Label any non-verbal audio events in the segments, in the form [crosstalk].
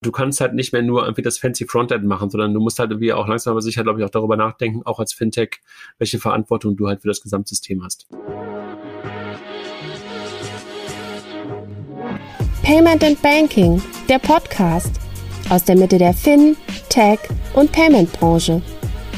du kannst halt nicht mehr nur irgendwie das fancy Frontend machen, sondern du musst halt irgendwie auch langsam aber sicher, glaube ich, auch darüber nachdenken, auch als Fintech, welche Verantwortung du halt für das Gesamtsystem hast. Payment and Banking, der Podcast aus der Mitte der Fin, Tech und Payment Branche.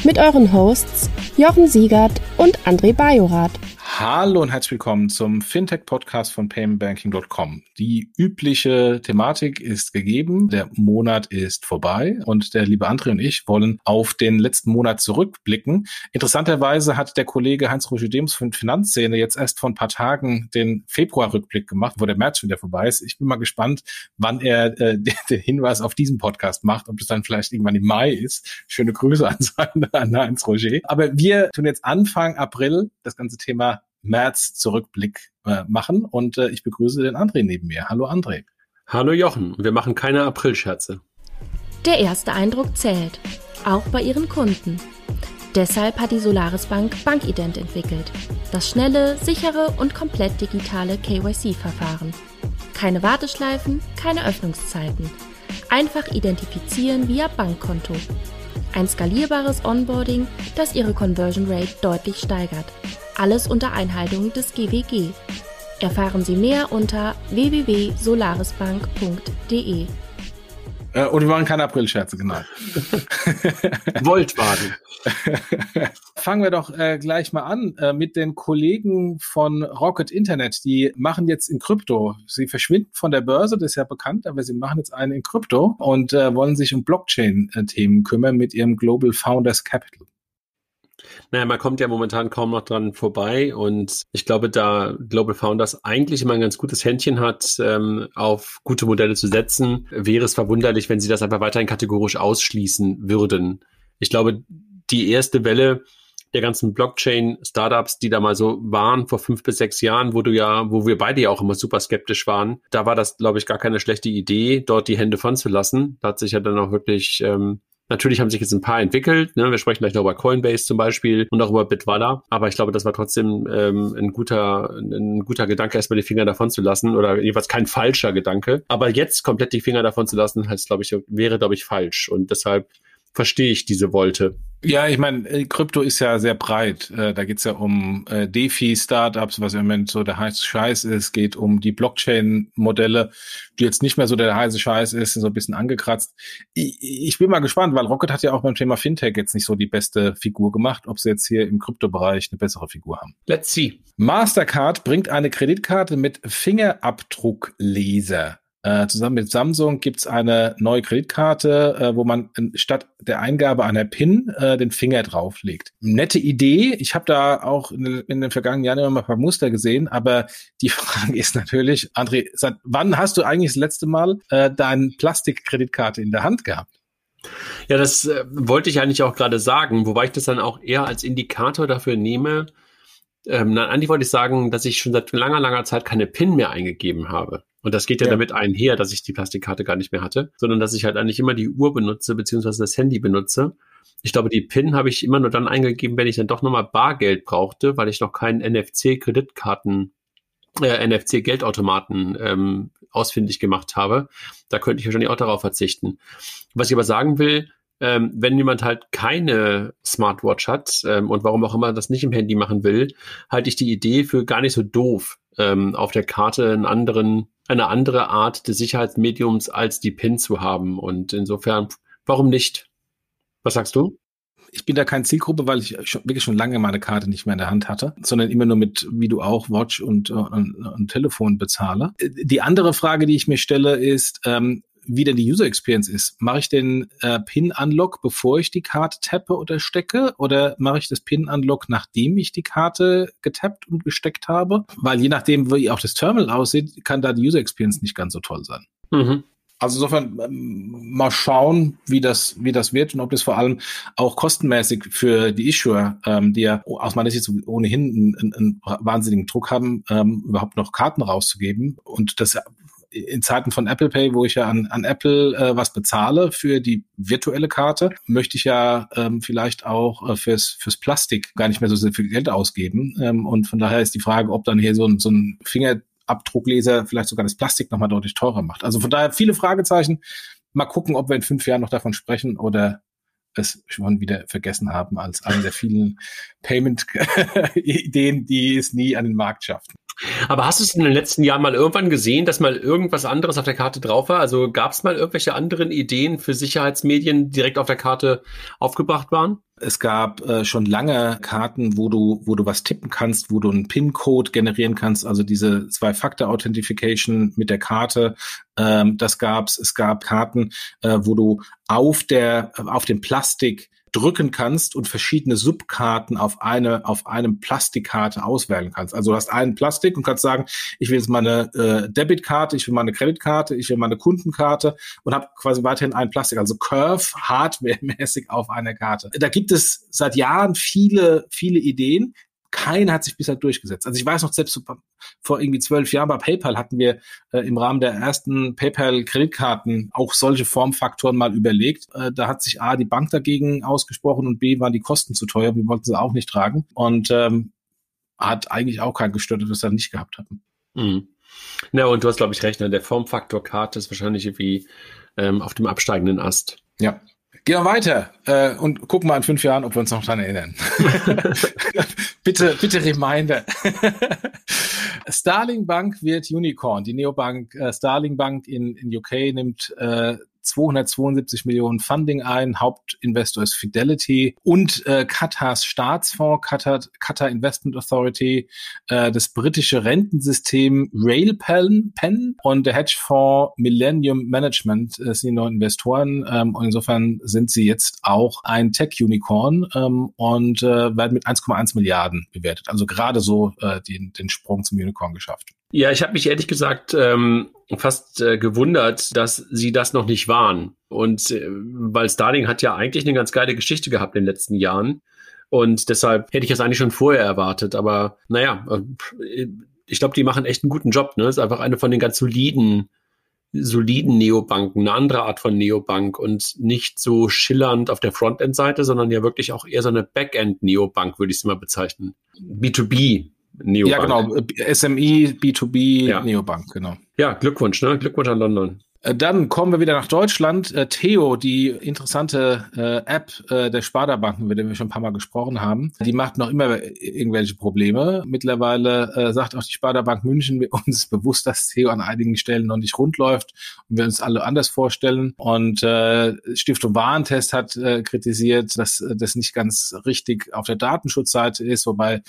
Mit euren Hosts Jochen Siegert und André Bajorath. Hallo und herzlich willkommen zum Fintech-Podcast von paymentbanking.com. Die übliche Thematik ist gegeben, der Monat ist vorbei und der liebe André und ich wollen auf den letzten Monat zurückblicken. Interessanterweise hat der Kollege Heinz-Roger Dems von Finanzszene jetzt erst vor ein paar Tagen den Februar-Rückblick gemacht, wo der März schon wieder vorbei ist. Ich bin mal gespannt, wann er äh, [laughs] den Hinweis auf diesen Podcast macht, ob das dann vielleicht irgendwann im Mai ist. Schöne Grüße an, an Heinz-Roger. Aber wir tun jetzt Anfang April das ganze Thema März Zurückblick äh, machen und äh, ich begrüße den André neben mir. Hallo André. Hallo Jochen, wir machen keine Aprilscherze. Der erste Eindruck zählt, auch bei ihren Kunden. Deshalb hat die Solaris Bank Bankident entwickelt. Das schnelle, sichere und komplett digitale KYC-Verfahren. Keine Warteschleifen, keine Öffnungszeiten. Einfach identifizieren via Bankkonto. Ein skalierbares Onboarding, das Ihre Conversion Rate deutlich steigert. Alles unter Einhaltung des GWG. Erfahren Sie mehr unter www.solarisbank.de. Äh, und wir machen keine Aprilscherze, genau. [laughs] Voltwagen. [laughs] Fangen wir doch äh, gleich mal an äh, mit den Kollegen von Rocket Internet. Die machen jetzt in Krypto. Sie verschwinden von der Börse, das ist ja bekannt, aber sie machen jetzt einen in Krypto und äh, wollen sich um Blockchain-Themen kümmern mit ihrem Global Founders Capital. Naja, man kommt ja momentan kaum noch dran vorbei und ich glaube, da Global Founders eigentlich immer ein ganz gutes Händchen hat, ähm, auf gute Modelle zu setzen, wäre es verwunderlich, wenn sie das einfach weiterhin kategorisch ausschließen würden. Ich glaube, die erste Welle der ganzen Blockchain-Startups, die da mal so waren vor fünf bis sechs Jahren, wo du ja, wo wir beide ja auch immer super skeptisch waren, da war das, glaube ich, gar keine schlechte Idee, dort die Hände von zu lassen. Da hat sich ja dann auch wirklich ähm, Natürlich haben sich jetzt ein paar entwickelt. Ne? Wir sprechen gleich noch über Coinbase zum Beispiel und auch über Bitwala. Aber ich glaube, das war trotzdem ähm, ein guter, ein guter Gedanke, erstmal die Finger davon zu lassen oder jedenfalls kein falscher Gedanke. Aber jetzt komplett die Finger davon zu lassen, heißt, glaube ich, wäre, glaube ich, falsch. Und deshalb verstehe ich diese Wolte. Ja, ich meine, äh, Krypto ist ja sehr breit. Äh, da geht's ja um äh, DeFi-Startups, was im Moment so der heiße Scheiß ist, geht um die Blockchain-Modelle, die jetzt nicht mehr so der heiße Scheiß ist, so ein bisschen angekratzt. Ich, ich bin mal gespannt, weil Rocket hat ja auch beim Thema Fintech jetzt nicht so die beste Figur gemacht, ob sie jetzt hier im Kryptobereich eine bessere Figur haben. Let's see. Mastercard bringt eine Kreditkarte mit Fingerabdruckleser äh, zusammen mit Samsung gibt's eine neue Kreditkarte, äh, wo man statt der Eingabe einer PIN äh, den Finger drauflegt. Nette Idee. Ich habe da auch in, in, den vergangenen Jahren immer mal ein paar Muster gesehen, aber die [laughs] Frage ist natürlich, André, seit wann hast du eigentlich das letzte Mal äh, deine Plastikkreditkarte in der Hand gehabt? Ja, das äh, wollte ich eigentlich auch gerade sagen, wobei ich das dann auch eher als Indikator dafür nehme. Ähm, nein, eigentlich wollte ich sagen, dass ich schon seit langer, langer Zeit keine PIN mehr eingegeben habe. Und das geht ja, ja, damit einher, dass ich die Plastikkarte gar nicht mehr hatte, sondern dass ich halt eigentlich immer die Uhr benutze, beziehungsweise das Handy benutze. Ich glaube, die PIN habe ich immer nur dann eingegeben, wenn ich dann doch nochmal Bargeld brauchte, weil ich noch keinen NFC-Kreditkarten, äh, NFC-Geldautomaten ähm, ausfindig gemacht habe. Da könnte ich wahrscheinlich auch darauf verzichten. Was ich aber sagen will, ähm, wenn jemand halt keine Smartwatch hat ähm, und warum auch immer das nicht im Handy machen will, halte ich die Idee für gar nicht so doof, ähm, auf der Karte einen anderen eine andere Art des Sicherheitsmediums als die PIN zu haben. Und insofern, warum nicht? Was sagst du? Ich bin da keine Zielgruppe, weil ich schon, wirklich schon lange meine Karte nicht mehr in der Hand hatte, sondern immer nur mit, wie du auch, Watch und, und, und Telefon bezahle. Die andere Frage, die ich mir stelle, ist, ähm, wie denn die User Experience ist. Mache ich den äh, PIN-Unlock, bevor ich die Karte tappe oder stecke? Oder mache ich das PIN-Unlock, nachdem ich die Karte getappt und gesteckt habe? Weil je nachdem, wie auch das Terminal aussieht, kann da die User Experience nicht ganz so toll sein. Mhm. Also insofern ähm, mal schauen, wie das, wie das wird und ob das vor allem auch kostenmäßig für die Issuer, ähm, die ja aus meiner Sicht ohnehin einen, einen wahnsinnigen Druck haben, ähm, überhaupt noch Karten rauszugeben. Und das in Zeiten von Apple Pay, wo ich ja an, an Apple äh, was bezahle für die virtuelle Karte, möchte ich ja ähm, vielleicht auch äh, fürs, fürs Plastik gar nicht mehr so sehr viel Geld ausgeben. Ähm, und von daher ist die Frage, ob dann hier so ein, so ein Fingerabdruckleser vielleicht sogar das Plastik nochmal deutlich teurer macht. Also von daher viele Fragezeichen. mal gucken, ob wir in fünf Jahren noch davon sprechen oder es schon wieder vergessen haben als eine der vielen Payment-Ideen, [laughs] die es nie an den Markt schafft. Aber hast du es in den letzten Jahren mal irgendwann gesehen, dass mal irgendwas anderes auf der Karte drauf war? Also gab es mal irgendwelche anderen Ideen für Sicherheitsmedien, die direkt auf der Karte aufgebracht waren? Es gab äh, schon lange Karten, wo du, wo du was tippen kannst, wo du einen PIN-Code generieren kannst, also diese Zwei-Faktor-Authentification mit der Karte. Ähm, das gab's. Es gab Karten, äh, wo du auf der, auf dem Plastik drücken kannst und verschiedene Subkarten auf eine auf einem Plastikkarte auswählen kannst. Also du hast einen Plastik und kannst sagen, ich will jetzt meine äh, Debitkarte, ich will meine Kreditkarte, ich will meine Kundenkarte und habe quasi weiterhin ein Plastik, also Curve hardware-mäßig auf einer Karte. Da gibt es seit Jahren viele viele Ideen, keiner hat sich bisher durchgesetzt. Also ich weiß noch, selbst vor irgendwie zwölf Jahren bei PayPal hatten wir äh, im Rahmen der ersten PayPal-Kreditkarten auch solche Formfaktoren mal überlegt. Äh, da hat sich A, die Bank dagegen ausgesprochen und B, waren die Kosten zu teuer. Wir wollten sie auch nicht tragen. Und ähm, hat eigentlich auch keinen gestört, dass wir es dann nicht gehabt hatten. Mhm. Na, und du hast, glaube ich, recht. Ne? Der Formfaktor-Karte ist wahrscheinlich irgendwie ähm, auf dem absteigenden Ast. Ja. Gehen wir weiter äh, und gucken mal in fünf Jahren, ob wir uns noch dran erinnern. [laughs] bitte, bitte Reminder. [laughs] Starling Bank wird Unicorn. Die Neobank äh, Starling Bank in, in UK nimmt äh, 272 Millionen Funding ein. Hauptinvestor ist Fidelity und äh, Katars Staatsfonds, Qatar, Qatar Investment Authority, äh, das britische Rentensystem Railpen Pen und der Hedgefonds Millennium Management äh, sind die neuen Investoren. Ähm, und insofern sind sie jetzt auch ein Tech-Unicorn ähm, und äh, werden mit 1,1 Milliarden bewertet. Also gerade so äh, den, den Sprung zum Unicorn geschafft. Ja, ich habe mich ehrlich gesagt ähm, fast äh, gewundert, dass sie das noch nicht waren. Und äh, weil Starling hat ja eigentlich eine ganz geile Geschichte gehabt in den letzten Jahren. Und deshalb hätte ich das eigentlich schon vorher erwartet. Aber naja, äh, ich glaube, die machen echt einen guten Job. Ne? Ist einfach eine von den ganz soliden, soliden Neobanken, eine andere Art von Neobank und nicht so schillernd auf der Frontend-Seite, sondern ja wirklich auch eher so eine Backend-Neobank, würde ich es mal bezeichnen. B2B Neobank. Ja, genau. SME, B2B, ja. Neobank, genau. Ja, Glückwunsch, ne? Glückwunsch an London. Äh, dann kommen wir wieder nach Deutschland. Äh, Theo, die interessante äh, App äh, der Sparda-Banken, über die wir schon ein paar Mal gesprochen haben, die macht noch immer irgendwelche Probleme. Mittlerweile äh, sagt auch die Sparda-Bank München, [laughs] uns bewusst, dass Theo an einigen Stellen noch nicht rund läuft und wir uns alle anders vorstellen. Und äh, Stiftung Warentest hat äh, kritisiert, dass das nicht ganz richtig auf der Datenschutzseite ist, wobei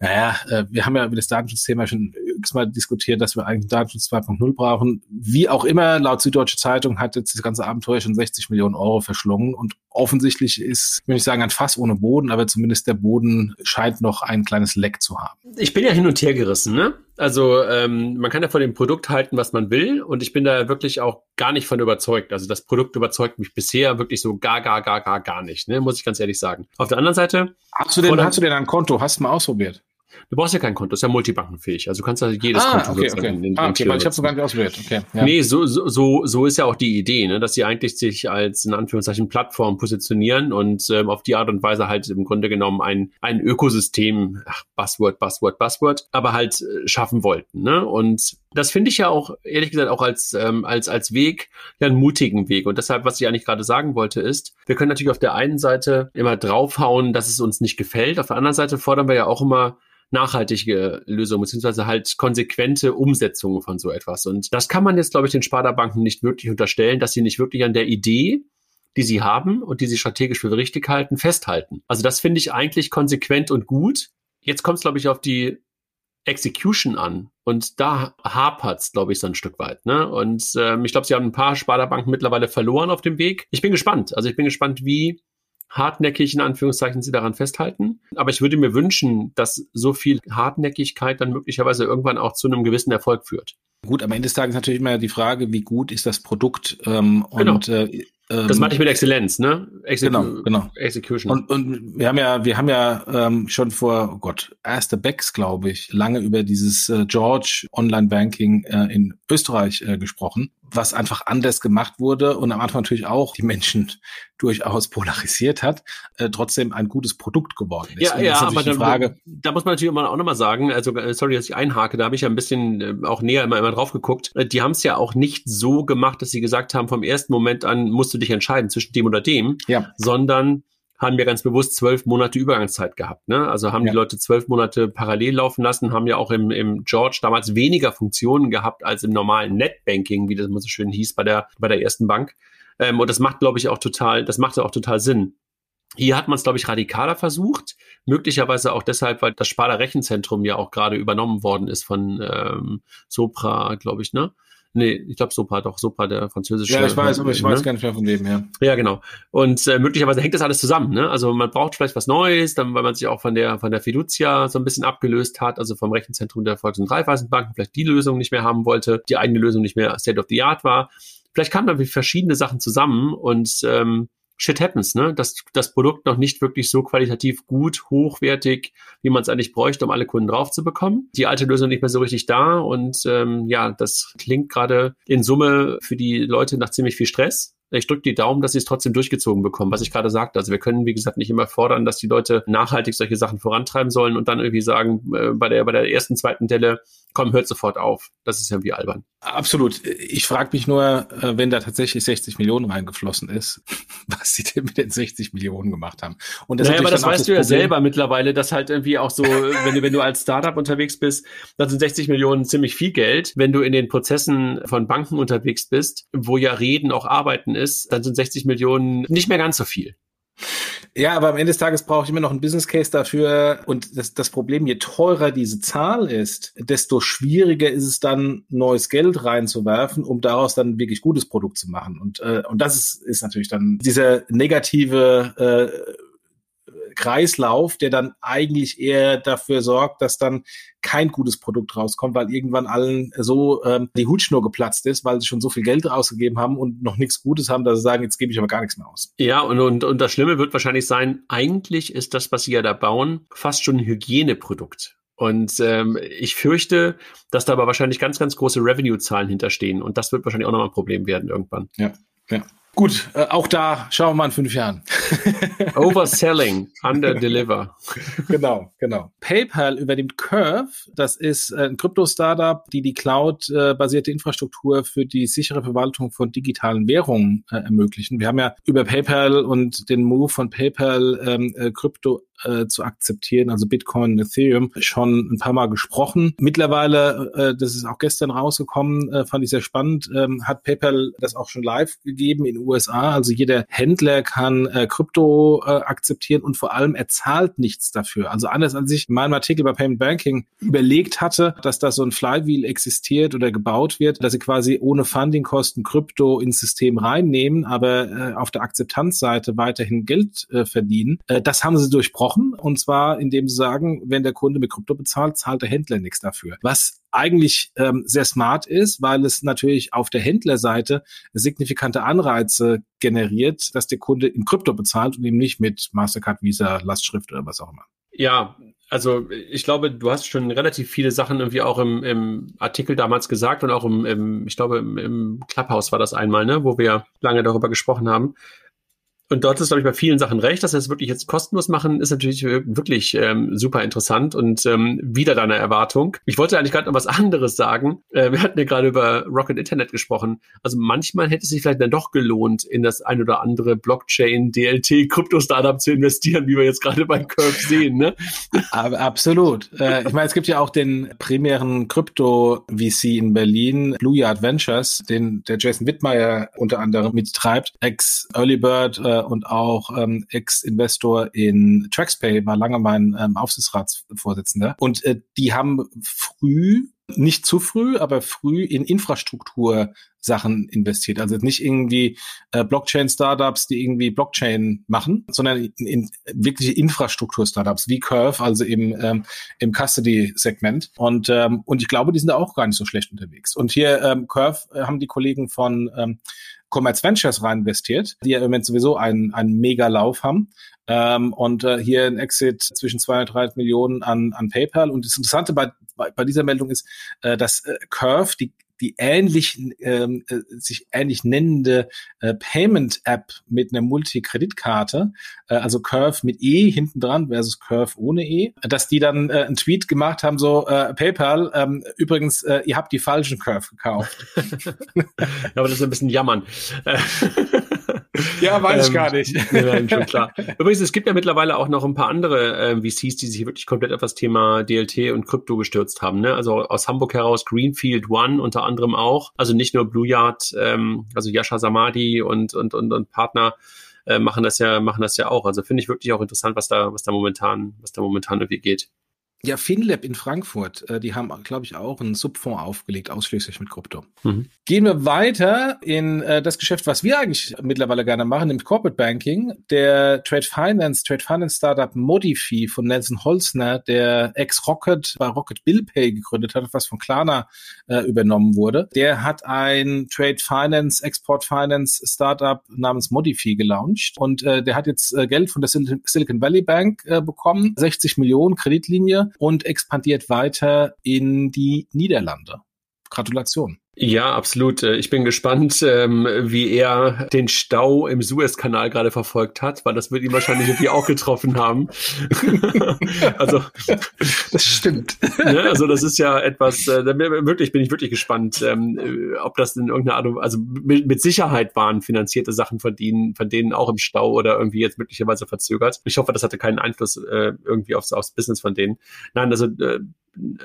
naja, äh, wir haben ja über das Datenschutzthema schon x-mal diskutiert, dass wir eigentlich Datenschutz 2.0 brauchen. Wie auch immer, laut Süddeutsche Zeitung hat jetzt das ganze Abenteuer schon 60 Millionen Euro verschlungen und offensichtlich ist, will ich sagen, ein Fass ohne Boden, aber zumindest der Boden scheint noch ein kleines Leck zu haben. Ich bin ja hin und her gerissen, ne? Also ähm, man kann ja von dem Produkt halten, was man will und ich bin da wirklich auch gar nicht von überzeugt. Also das Produkt überzeugt mich bisher wirklich so gar, gar, gar, gar, gar nicht, ne? Muss ich ganz ehrlich sagen. Auf der anderen Seite. Hast du denn, hast du denn ein Konto? Hast du mal ausprobiert? Du brauchst ja kein Konto, ist ja multibankenfähig. Also du kannst ja jedes ah, Konto okay, okay. In, in, ah, okay, weil ich habe sogar nicht ausprobiert. Okay, ja. Nee, so, so, so ist ja auch die Idee, ne? dass sie eigentlich sich als in Anführungszeichen Plattform positionieren und ähm, auf die Art und Weise halt im Grunde genommen ein, ein Ökosystem, ach, Buzzword, Buzzword, Buzzword, aber halt äh, schaffen wollten. Ne? Und das finde ich ja auch, ehrlich gesagt, auch als, ähm, als, als Weg, ja, einen mutigen Weg. Und deshalb, was ich eigentlich gerade sagen wollte, ist, wir können natürlich auf der einen Seite immer draufhauen, dass es uns nicht gefällt. Auf der anderen Seite fordern wir ja auch immer nachhaltige Lösungen, beziehungsweise halt konsequente Umsetzungen von so etwas. Und das kann man jetzt, glaube ich, den Sparda-Banken nicht wirklich unterstellen, dass sie nicht wirklich an der Idee, die sie haben und die sie strategisch für richtig halten, festhalten. Also das finde ich eigentlich konsequent und gut. Jetzt kommt es, glaube ich, auf die Execution an. Und da hapert's, glaube ich, so ein Stück weit. Ne? Und ähm, ich glaube, sie haben ein paar Sparda-Banken mittlerweile verloren auf dem Weg. Ich bin gespannt. Also ich bin gespannt, wie hartnäckig in Anführungszeichen sie daran festhalten. Aber ich würde mir wünschen, dass so viel Hartnäckigkeit dann möglicherweise irgendwann auch zu einem gewissen Erfolg führt. Gut, am Ende des Tages natürlich immer die Frage, wie gut ist das Produkt ähm, genau. und äh, das ähm, meine ich mit Exzellenz, ne? Execu genau, genau. Execution. Und, und wir haben ja, wir haben ja ähm, schon vor, oh Gott, erste Becks, glaube ich, lange über dieses äh, George Online Banking äh, in Österreich äh, gesprochen, was einfach anders gemacht wurde und am Anfang natürlich auch die Menschen [laughs] durchaus polarisiert hat, äh, trotzdem ein gutes Produkt geworden ist. Ja, ja, aber da, Frage, da muss man natürlich immer auch nochmal sagen, also äh, sorry, dass ich einhake, da habe ich ja ein bisschen äh, auch näher immer, immer drauf geguckt. Äh, die haben es ja auch nicht so gemacht, dass sie gesagt haben, vom ersten Moment an musst du dich entscheiden zwischen dem oder dem, ja. sondern haben ja ganz bewusst zwölf Monate Übergangszeit gehabt. Ne? Also haben ja. die Leute zwölf Monate parallel laufen lassen, haben ja auch im, im George damals weniger Funktionen gehabt als im normalen Netbanking, wie das immer so schön hieß bei der, bei der ersten Bank. Ähm, und das macht, glaube ich, auch total, das macht auch total Sinn. Hier hat man es, glaube ich, radikaler versucht. Möglicherweise auch deshalb, weil das Sparda Rechenzentrum ja auch gerade übernommen worden ist von ähm, Sopra, glaube ich, ne? Nee, ich glaube Sopa, doch Sopa, der französische. Ja, ich weiß, aber ich ne? weiß gar nicht mehr von dem her. Ja, genau. Und äh, möglicherweise hängt das alles zusammen. Ne? Also man braucht vielleicht was Neues, dann, weil man sich auch von der von der Fiducia so ein bisschen abgelöst hat, also vom Rechenzentrum der Volks- und Raiffeisenbanken, vielleicht die Lösung nicht mehr haben wollte, die eigene Lösung nicht mehr State of the Art war. Vielleicht kamen dann verschiedene Sachen zusammen und ähm, shit happens, ne? Dass das Produkt noch nicht wirklich so qualitativ gut, hochwertig, wie man es eigentlich bräuchte, um alle Kunden drauf zu bekommen. Die alte Lösung nicht mehr so richtig da und ähm, ja, das klingt gerade in Summe für die Leute nach ziemlich viel Stress. Ich drücke die Daumen, dass sie es trotzdem durchgezogen bekommen, was ich gerade sagte. Also wir können, wie gesagt, nicht immer fordern, dass die Leute nachhaltig solche Sachen vorantreiben sollen und dann irgendwie sagen, äh, bei der, bei der ersten, zweiten Delle, komm, hört sofort auf. Das ist ja wie albern. Absolut. Ich frage mich nur, äh, wenn da tatsächlich 60 Millionen reingeflossen ist, [laughs] was sie denn mit den 60 Millionen gemacht haben. Und das naja, aber das weißt das du ja selber mittlerweile, dass halt irgendwie auch so, wenn du, wenn du als Startup unterwegs bist, dann sind 60 Millionen ziemlich viel Geld. Wenn du in den Prozessen von Banken unterwegs bist, wo ja Reden auch Arbeiten ist, dann sind 60 Millionen nicht mehr ganz so viel. Ja, aber am Ende des Tages brauche ich immer noch einen Business Case dafür. Und das, das Problem, je teurer diese Zahl ist, desto schwieriger ist es dann, neues Geld reinzuwerfen, um daraus dann wirklich gutes Produkt zu machen. Und, äh, und das ist, ist natürlich dann dieser negative äh, Kreislauf, der dann eigentlich eher dafür sorgt, dass dann kein gutes Produkt rauskommt, weil irgendwann allen so ähm, die Hutschnur geplatzt ist, weil sie schon so viel Geld ausgegeben haben und noch nichts Gutes haben, dass sie sagen, jetzt gebe ich aber gar nichts mehr aus. Ja, und, und, und das Schlimme wird wahrscheinlich sein, eigentlich ist das, was sie ja da bauen, fast schon ein Hygieneprodukt. Und ähm, ich fürchte, dass da aber wahrscheinlich ganz, ganz große Revenue-Zahlen hinterstehen. Und das wird wahrscheinlich auch nochmal ein Problem werden irgendwann. Ja, ja. Gut, äh, auch da schauen wir mal in fünf Jahren. [laughs] Overselling, under-deliver. genau, genau. PayPal übernimmt Curve. Das ist ein Krypto-Startup, die die Cloud-basierte Infrastruktur für die sichere Verwaltung von digitalen Währungen äh, ermöglichen. Wir haben ja über PayPal und den Move von PayPal ähm, äh, Krypto äh, zu akzeptieren, also Bitcoin Ethereum, schon ein paar Mal gesprochen. Mittlerweile, äh, das ist auch gestern rausgekommen, äh, fand ich sehr spannend, ähm, hat PayPal das auch schon live gegeben in den USA. Also jeder Händler kann äh, Krypto äh, akzeptieren und vor allem er zahlt nichts dafür. Also anders als ich in meinem Artikel bei Payment Banking überlegt hatte, dass da so ein Flywheel existiert oder gebaut wird, dass sie quasi ohne Fundingkosten Krypto ins System reinnehmen, aber äh, auf der Akzeptanzseite weiterhin Geld äh, verdienen. Äh, das haben sie durchbrochen gesprochen. Und zwar, indem sie sagen, wenn der Kunde mit Krypto bezahlt, zahlt der Händler nichts dafür. Was eigentlich ähm, sehr smart ist, weil es natürlich auf der Händlerseite signifikante Anreize generiert, dass der Kunde in Krypto bezahlt und eben nicht mit Mastercard, Visa, Lastschrift oder was auch immer. Ja, also ich glaube, du hast schon relativ viele Sachen irgendwie auch im, im Artikel damals gesagt und auch im, im ich glaube, im, im Clubhouse war das einmal, ne, wo wir lange darüber gesprochen haben. Und dort ist, glaube ich, bei vielen Sachen recht, dass wir es wirklich jetzt kostenlos machen, ist natürlich wirklich ähm, super interessant und ähm, wieder deine Erwartung. Ich wollte eigentlich gerade noch was [laughs] anderes sagen. Äh, wir hatten ja gerade über Rocket Internet gesprochen. Also manchmal hätte es sich vielleicht dann doch gelohnt, in das ein oder andere Blockchain, DLT, Krypto-Startup zu investieren, wie wir jetzt gerade bei Curve sehen. Ne? Absolut. Äh, ich meine, es gibt ja auch den primären Krypto-VC in Berlin, Blue Yard Ventures, den der Jason Wittmeier unter anderem mittreibt, ex-Early Bird äh, und auch ähm, Ex-Investor in TraxPay, war lange mein ähm, Aufsichtsratsvorsitzender. Und äh, die haben früh nicht zu früh, aber früh in Infrastruktur Sachen investiert. Also nicht irgendwie äh, Blockchain-Startups, die irgendwie Blockchain machen, sondern in, in wirkliche Infrastruktur-Startups wie Curve, also im, ähm, im Custody-Segment. Und, ähm, und ich glaube, die sind da auch gar nicht so schlecht unterwegs. Und hier ähm, Curve äh, haben die Kollegen von ähm, Commerce Ventures rein investiert, die ja im Moment sowieso einen, einen Mega-Lauf haben. Ähm, und äh, hier ein Exit zwischen zwei und drei Millionen an, an PayPal. Und das Interessante bei, bei, bei dieser Meldung ist, äh, dass äh, Curve, die die ähnlich ähm, äh, sich ähnlich nennende äh, Payment App mit einer Multikreditkarte, äh, also Curve mit E hinten dran versus Curve ohne E, dass die dann äh, einen Tweet gemacht haben, so äh, PayPal, ähm, übrigens, äh, ihr habt die falschen Curve gekauft. [laughs] aber das ist ein bisschen jammern. [laughs] [laughs] ja, weiß ich ähm, gar nicht. Ja, schon klar. [laughs] Übrigens, es gibt ja mittlerweile auch noch ein paar andere äh, VCs, die sich wirklich komplett auf das Thema DLT und Krypto gestürzt haben. Ne? Also aus Hamburg heraus Greenfield One unter anderem auch. Also nicht nur Blue Yard, ähm, also Yasha Samadi und, und, und, und Partner äh, machen das ja, machen das ja auch. Also finde ich wirklich auch interessant, was da, was da momentan, was da momentan irgendwie geht. Ja, FinLab in Frankfurt, äh, die haben, glaube ich, auch einen Subfonds aufgelegt, ausschließlich mit Krypto. Mhm. Gehen wir weiter in äh, das Geschäft, was wir eigentlich mittlerweile gerne machen, im Corporate Banking. Der Trade Finance, Trade Finance Startup Modify von Nelson Holzner, der ex-Rocket bei Rocket Bill Pay gegründet hat, was von Klarna äh, übernommen wurde. Der hat ein Trade Finance, Export Finance Startup namens Modify gelauncht und äh, der hat jetzt äh, Geld von der Sil Silicon Valley Bank äh, bekommen, 60 Millionen Kreditlinie und expandiert weiter in die Niederlande. Gratulation. Ja, absolut. Äh, ich bin gespannt, ähm, wie er den Stau im Suezkanal gerade verfolgt hat, weil das wird ihn wahrscheinlich irgendwie auch getroffen haben. [laughs] also das stimmt. Ne, also das ist ja etwas, äh, wirklich bin ich wirklich gespannt, ähm, äh, ob das in irgendeiner Art und also mit, Sicherheit waren finanzierte Sachen von denen, von denen auch im Stau oder irgendwie jetzt möglicherweise verzögert. Ich hoffe, das hatte keinen Einfluss irgendwie aufs, aufs Business von denen. Nein, also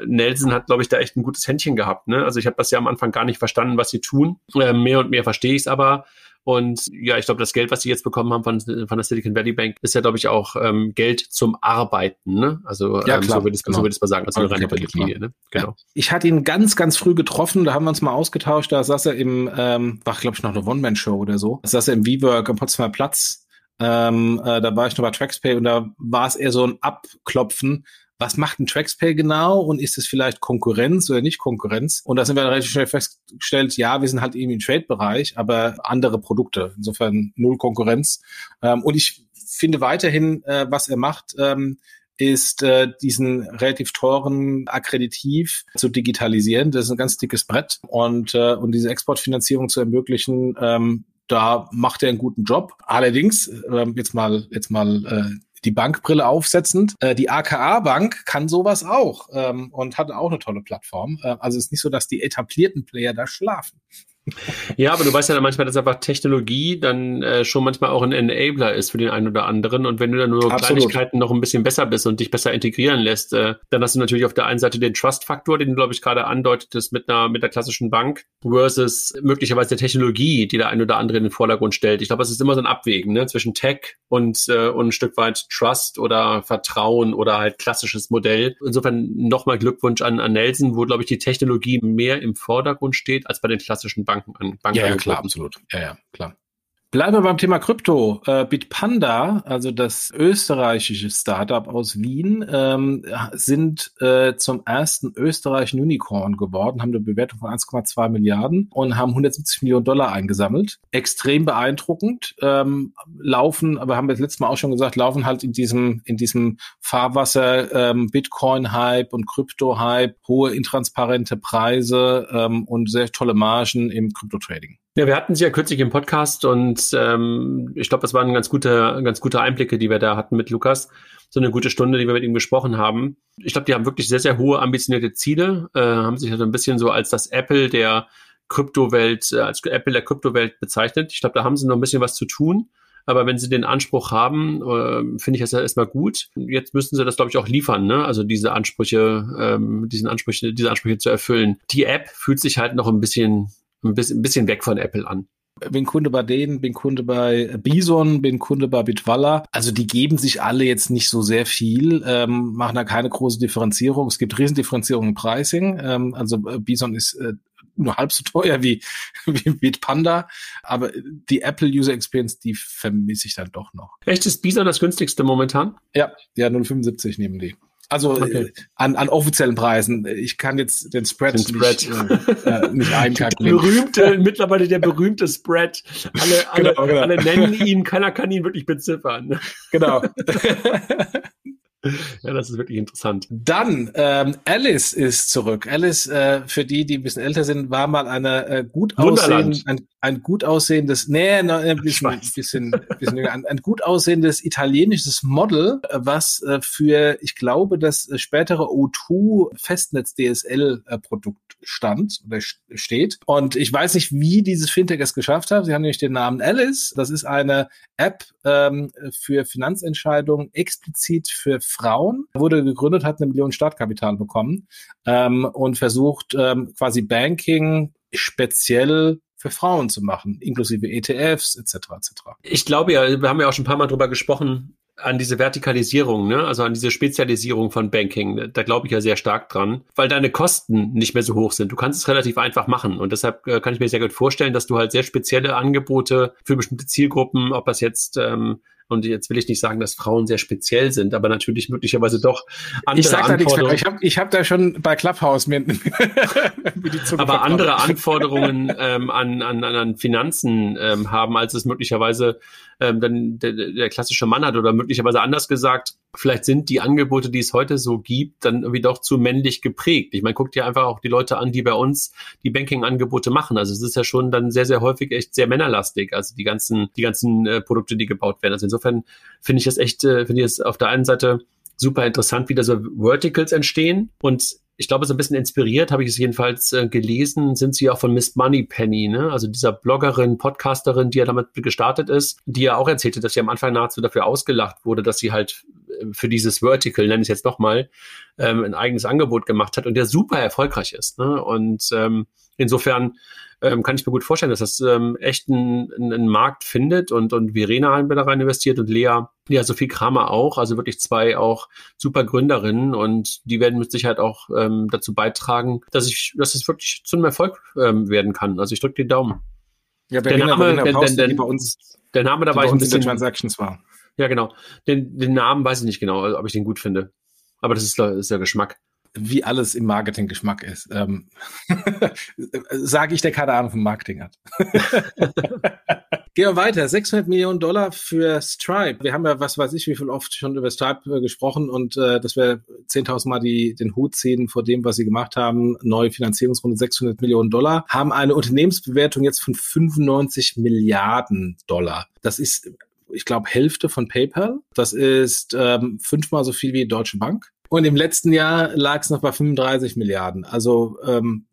Nelson hat, glaube ich, da echt ein gutes Händchen gehabt. Ne? Also ich habe das ja am Anfang gar nicht verstanden, was sie tun. Äh, mehr und mehr verstehe ich es aber. Und ja, ich glaube, das Geld, was sie jetzt bekommen haben von, von der Silicon Valley Bank, ist ja, glaube ich, auch ähm, Geld zum Arbeiten. Ne? Also ja, ähm, so würde ich genau. so mal sagen, also eine reine Kreditlinie. Ne? Genau. Ja. Ich hatte ihn ganz, ganz früh getroffen, da haben wir uns mal ausgetauscht, da saß er im, ähm, war glaube ich noch eine One-Man-Show oder so, da saß er im WeWork am Potsdamer Platz ähm, äh, da war ich noch bei TraxPay und da war es eher so ein Abklopfen was macht ein TraxPay genau und ist es vielleicht Konkurrenz oder nicht Konkurrenz? Und da sind wir relativ schnell festgestellt, ja, wir sind halt eben im Trade-Bereich, aber andere Produkte. Insofern null Konkurrenz. Ähm, und ich finde weiterhin, äh, was er macht, ähm, ist äh, diesen relativ teuren Akkreditiv zu digitalisieren. Das ist ein ganz dickes Brett und äh, und diese Exportfinanzierung zu ermöglichen. Ähm, da macht er einen guten Job. Allerdings äh, jetzt mal jetzt mal äh, die Bankbrille aufsetzend. Äh, die AKA Bank kann sowas auch ähm, und hat auch eine tolle Plattform. Äh, also es ist nicht so, dass die etablierten Player da schlafen. Ja, aber du weißt ja dann manchmal, dass einfach Technologie dann äh, schon manchmal auch ein Enabler ist für den einen oder anderen. Und wenn du dann nur Absolut. Kleinigkeiten noch ein bisschen besser bist und dich besser integrieren lässt, äh, dann hast du natürlich auf der einen Seite den Trust-Faktor, den du, glaube ich, gerade andeutetest mit einer, mit der klassischen Bank versus möglicherweise der Technologie, die der ein oder andere in den Vordergrund stellt. Ich glaube, es ist immer so ein Abwägen ne, zwischen Tech und, äh, und ein Stück weit Trust oder Vertrauen oder halt klassisches Modell. Insofern nochmal Glückwunsch an, an Nelson, wo, glaube ich, die Technologie mehr im Vordergrund steht als bei den klassischen Banken. Banken an. Banken ja, ja, klar, absolut. Ja, ja, klar. Bleiben wir beim Thema Krypto. Äh, Bitpanda, also das österreichische Startup aus Wien, ähm, sind äh, zum ersten österreichischen Unicorn geworden, haben eine Bewertung von 1,2 Milliarden und haben 170 Millionen Dollar eingesammelt. Extrem beeindruckend. Ähm, laufen, aber haben wir das letzte Mal auch schon gesagt, laufen halt in diesem, in diesem Fahrwasser ähm, Bitcoin-Hype und Krypto-Hype, hohe intransparente Preise ähm, und sehr tolle Margen im Krypto-Trading. Ja, wir hatten sie ja kürzlich im Podcast und ähm, ich glaube, das waren ganz gute, ganz gute Einblicke, die wir da hatten mit Lukas. So eine gute Stunde, die wir mit ihm gesprochen haben. Ich glaube, die haben wirklich sehr, sehr hohe ambitionierte Ziele, äh, haben sich also ein bisschen so als das Apple der Kryptowelt, äh, als Apple der Kryptowelt bezeichnet. Ich glaube, da haben sie noch ein bisschen was zu tun. Aber wenn sie den Anspruch haben, äh, finde ich das ja erstmal gut. Jetzt müssen sie das, glaube ich, auch liefern, ne? Also diese Ansprüche, ähm, diesen Ansprüche, diese Ansprüche zu erfüllen. Die App fühlt sich halt noch ein bisschen ein bisschen, weg von Apple an bin Kunde bei denen, bin Kunde bei Bison, bin Kunde bei Bitwalla. Also die geben sich alle jetzt nicht so sehr viel, ähm, machen da keine große Differenzierung. Es gibt Riesendifferenzierung im Pricing. Ähm, also äh, Bison ist äh, nur halb so teuer wie, [laughs] wie Bitpanda. Aber die Apple User Experience, die vermisse ich dann doch noch. Echt, ist Bison das günstigste momentan? Ja, ja, 0,75 nehmen die. Also okay. äh, an, an offiziellen Preisen. Ich kann jetzt den Spread, den Spread. nicht, äh, äh nicht [laughs] einkalkulieren. berühmte, mittlerweile der berühmte Spread. Alle, [laughs] alle, genau, genau. alle nennen ihn, keiner kann ihn wirklich beziffern. Genau. [laughs] Ja, das ist wirklich interessant. Dann, ähm, Alice ist zurück. Alice, äh, für die, die ein bisschen älter sind, war mal eine äh, gut aussehende, ein, ein gut aussehendes, nee, no, ein bisschen, ein bisschen, bisschen ein, ein gut aussehendes italienisches Model, äh, was äh, für, ich glaube, das äh, spätere O2 Festnetz DSL äh, Produkt stand oder steht. Und ich weiß nicht, wie dieses Fintech es geschafft hat. Sie haben nämlich den Namen Alice. Das ist eine App ähm, für Finanzentscheidungen explizit für Frauen. Wurde gegründet, hat eine Million Startkapital bekommen ähm, und versucht ähm, quasi Banking speziell für Frauen zu machen, inklusive ETFs etc. etc. Ich glaube ja, wir haben ja auch schon ein paar Mal drüber gesprochen, an diese Vertikalisierung, ne? also an diese Spezialisierung von Banking, da glaube ich ja sehr stark dran, weil deine Kosten nicht mehr so hoch sind. Du kannst es relativ einfach machen und deshalb äh, kann ich mir sehr gut vorstellen, dass du halt sehr spezielle Angebote für bestimmte Zielgruppen, ob das jetzt ähm, und jetzt will ich nicht sagen, dass Frauen sehr speziell sind, aber natürlich möglicherweise doch andere ich sag da Anforderungen. Nichts, ich habe ich hab da schon bei Clubhouse mir [laughs] aber andere Anforderungen ähm, an, an, an Finanzen ähm, haben, als es möglicherweise ähm, dann der, der klassische Mann hat oder möglicherweise anders gesagt, vielleicht sind die Angebote, die es heute so gibt, dann irgendwie doch zu männlich geprägt. Ich meine, guck dir einfach auch die Leute an, die bei uns die Banking-Angebote machen. Also es ist ja schon dann sehr, sehr häufig echt sehr männerlastig. Also die ganzen, die ganzen äh, Produkte, die gebaut werden. Also insofern finde ich das echt, äh, finde ich es auf der einen Seite super interessant, wie da so Verticals entstehen und ich glaube, so ein bisschen inspiriert, habe ich es jedenfalls äh, gelesen, sind sie auch von Miss Moneypenny, ne? Also dieser Bloggerin, Podcasterin, die ja damit gestartet ist, die ja auch erzählte, dass sie am Anfang nahezu dafür ausgelacht wurde, dass sie halt äh, für dieses Vertical, nenne ich es jetzt nochmal, ähm, ein eigenes Angebot gemacht hat und der super erfolgreich ist. Ne? Und ähm, insofern ähm, kann ich mir gut vorstellen, dass das ähm, echt einen, einen Markt findet und, und Verena haben wir da rein investiert und Lea, ja, Sophie Kramer auch, also wirklich zwei auch super Gründerinnen und die werden mit Sicherheit auch ähm, dazu beitragen, dass ich, dass es wirklich zu einem Erfolg ähm, werden kann. Also ich drücke den Daumen. Ja, Verena, der Name, Verena Paus, den, die bei uns, der Name da war ich ein bisschen, Transactions war. Ja, genau. Den, den Namen weiß ich nicht genau, ob ich den gut finde. Aber das ist, das ist der Geschmack wie alles im Marketing Geschmack ist. Ähm, [laughs] Sage ich, der keine Ahnung vom Marketing hat. [laughs] Gehen wir weiter. 600 Millionen Dollar für Stripe. Wir haben ja, was weiß ich, wie viel oft schon über Stripe äh, gesprochen und äh, dass wir 10.000 Mal die, den Hut ziehen vor dem, was sie gemacht haben. Neue Finanzierungsrunde 600 Millionen Dollar. Haben eine Unternehmensbewertung jetzt von 95 Milliarden Dollar. Das ist ich glaube, Hälfte von PayPal. Das ist ähm, fünfmal so viel wie Deutsche Bank. Und im letzten Jahr lag es noch bei 35 Milliarden. Also ähm,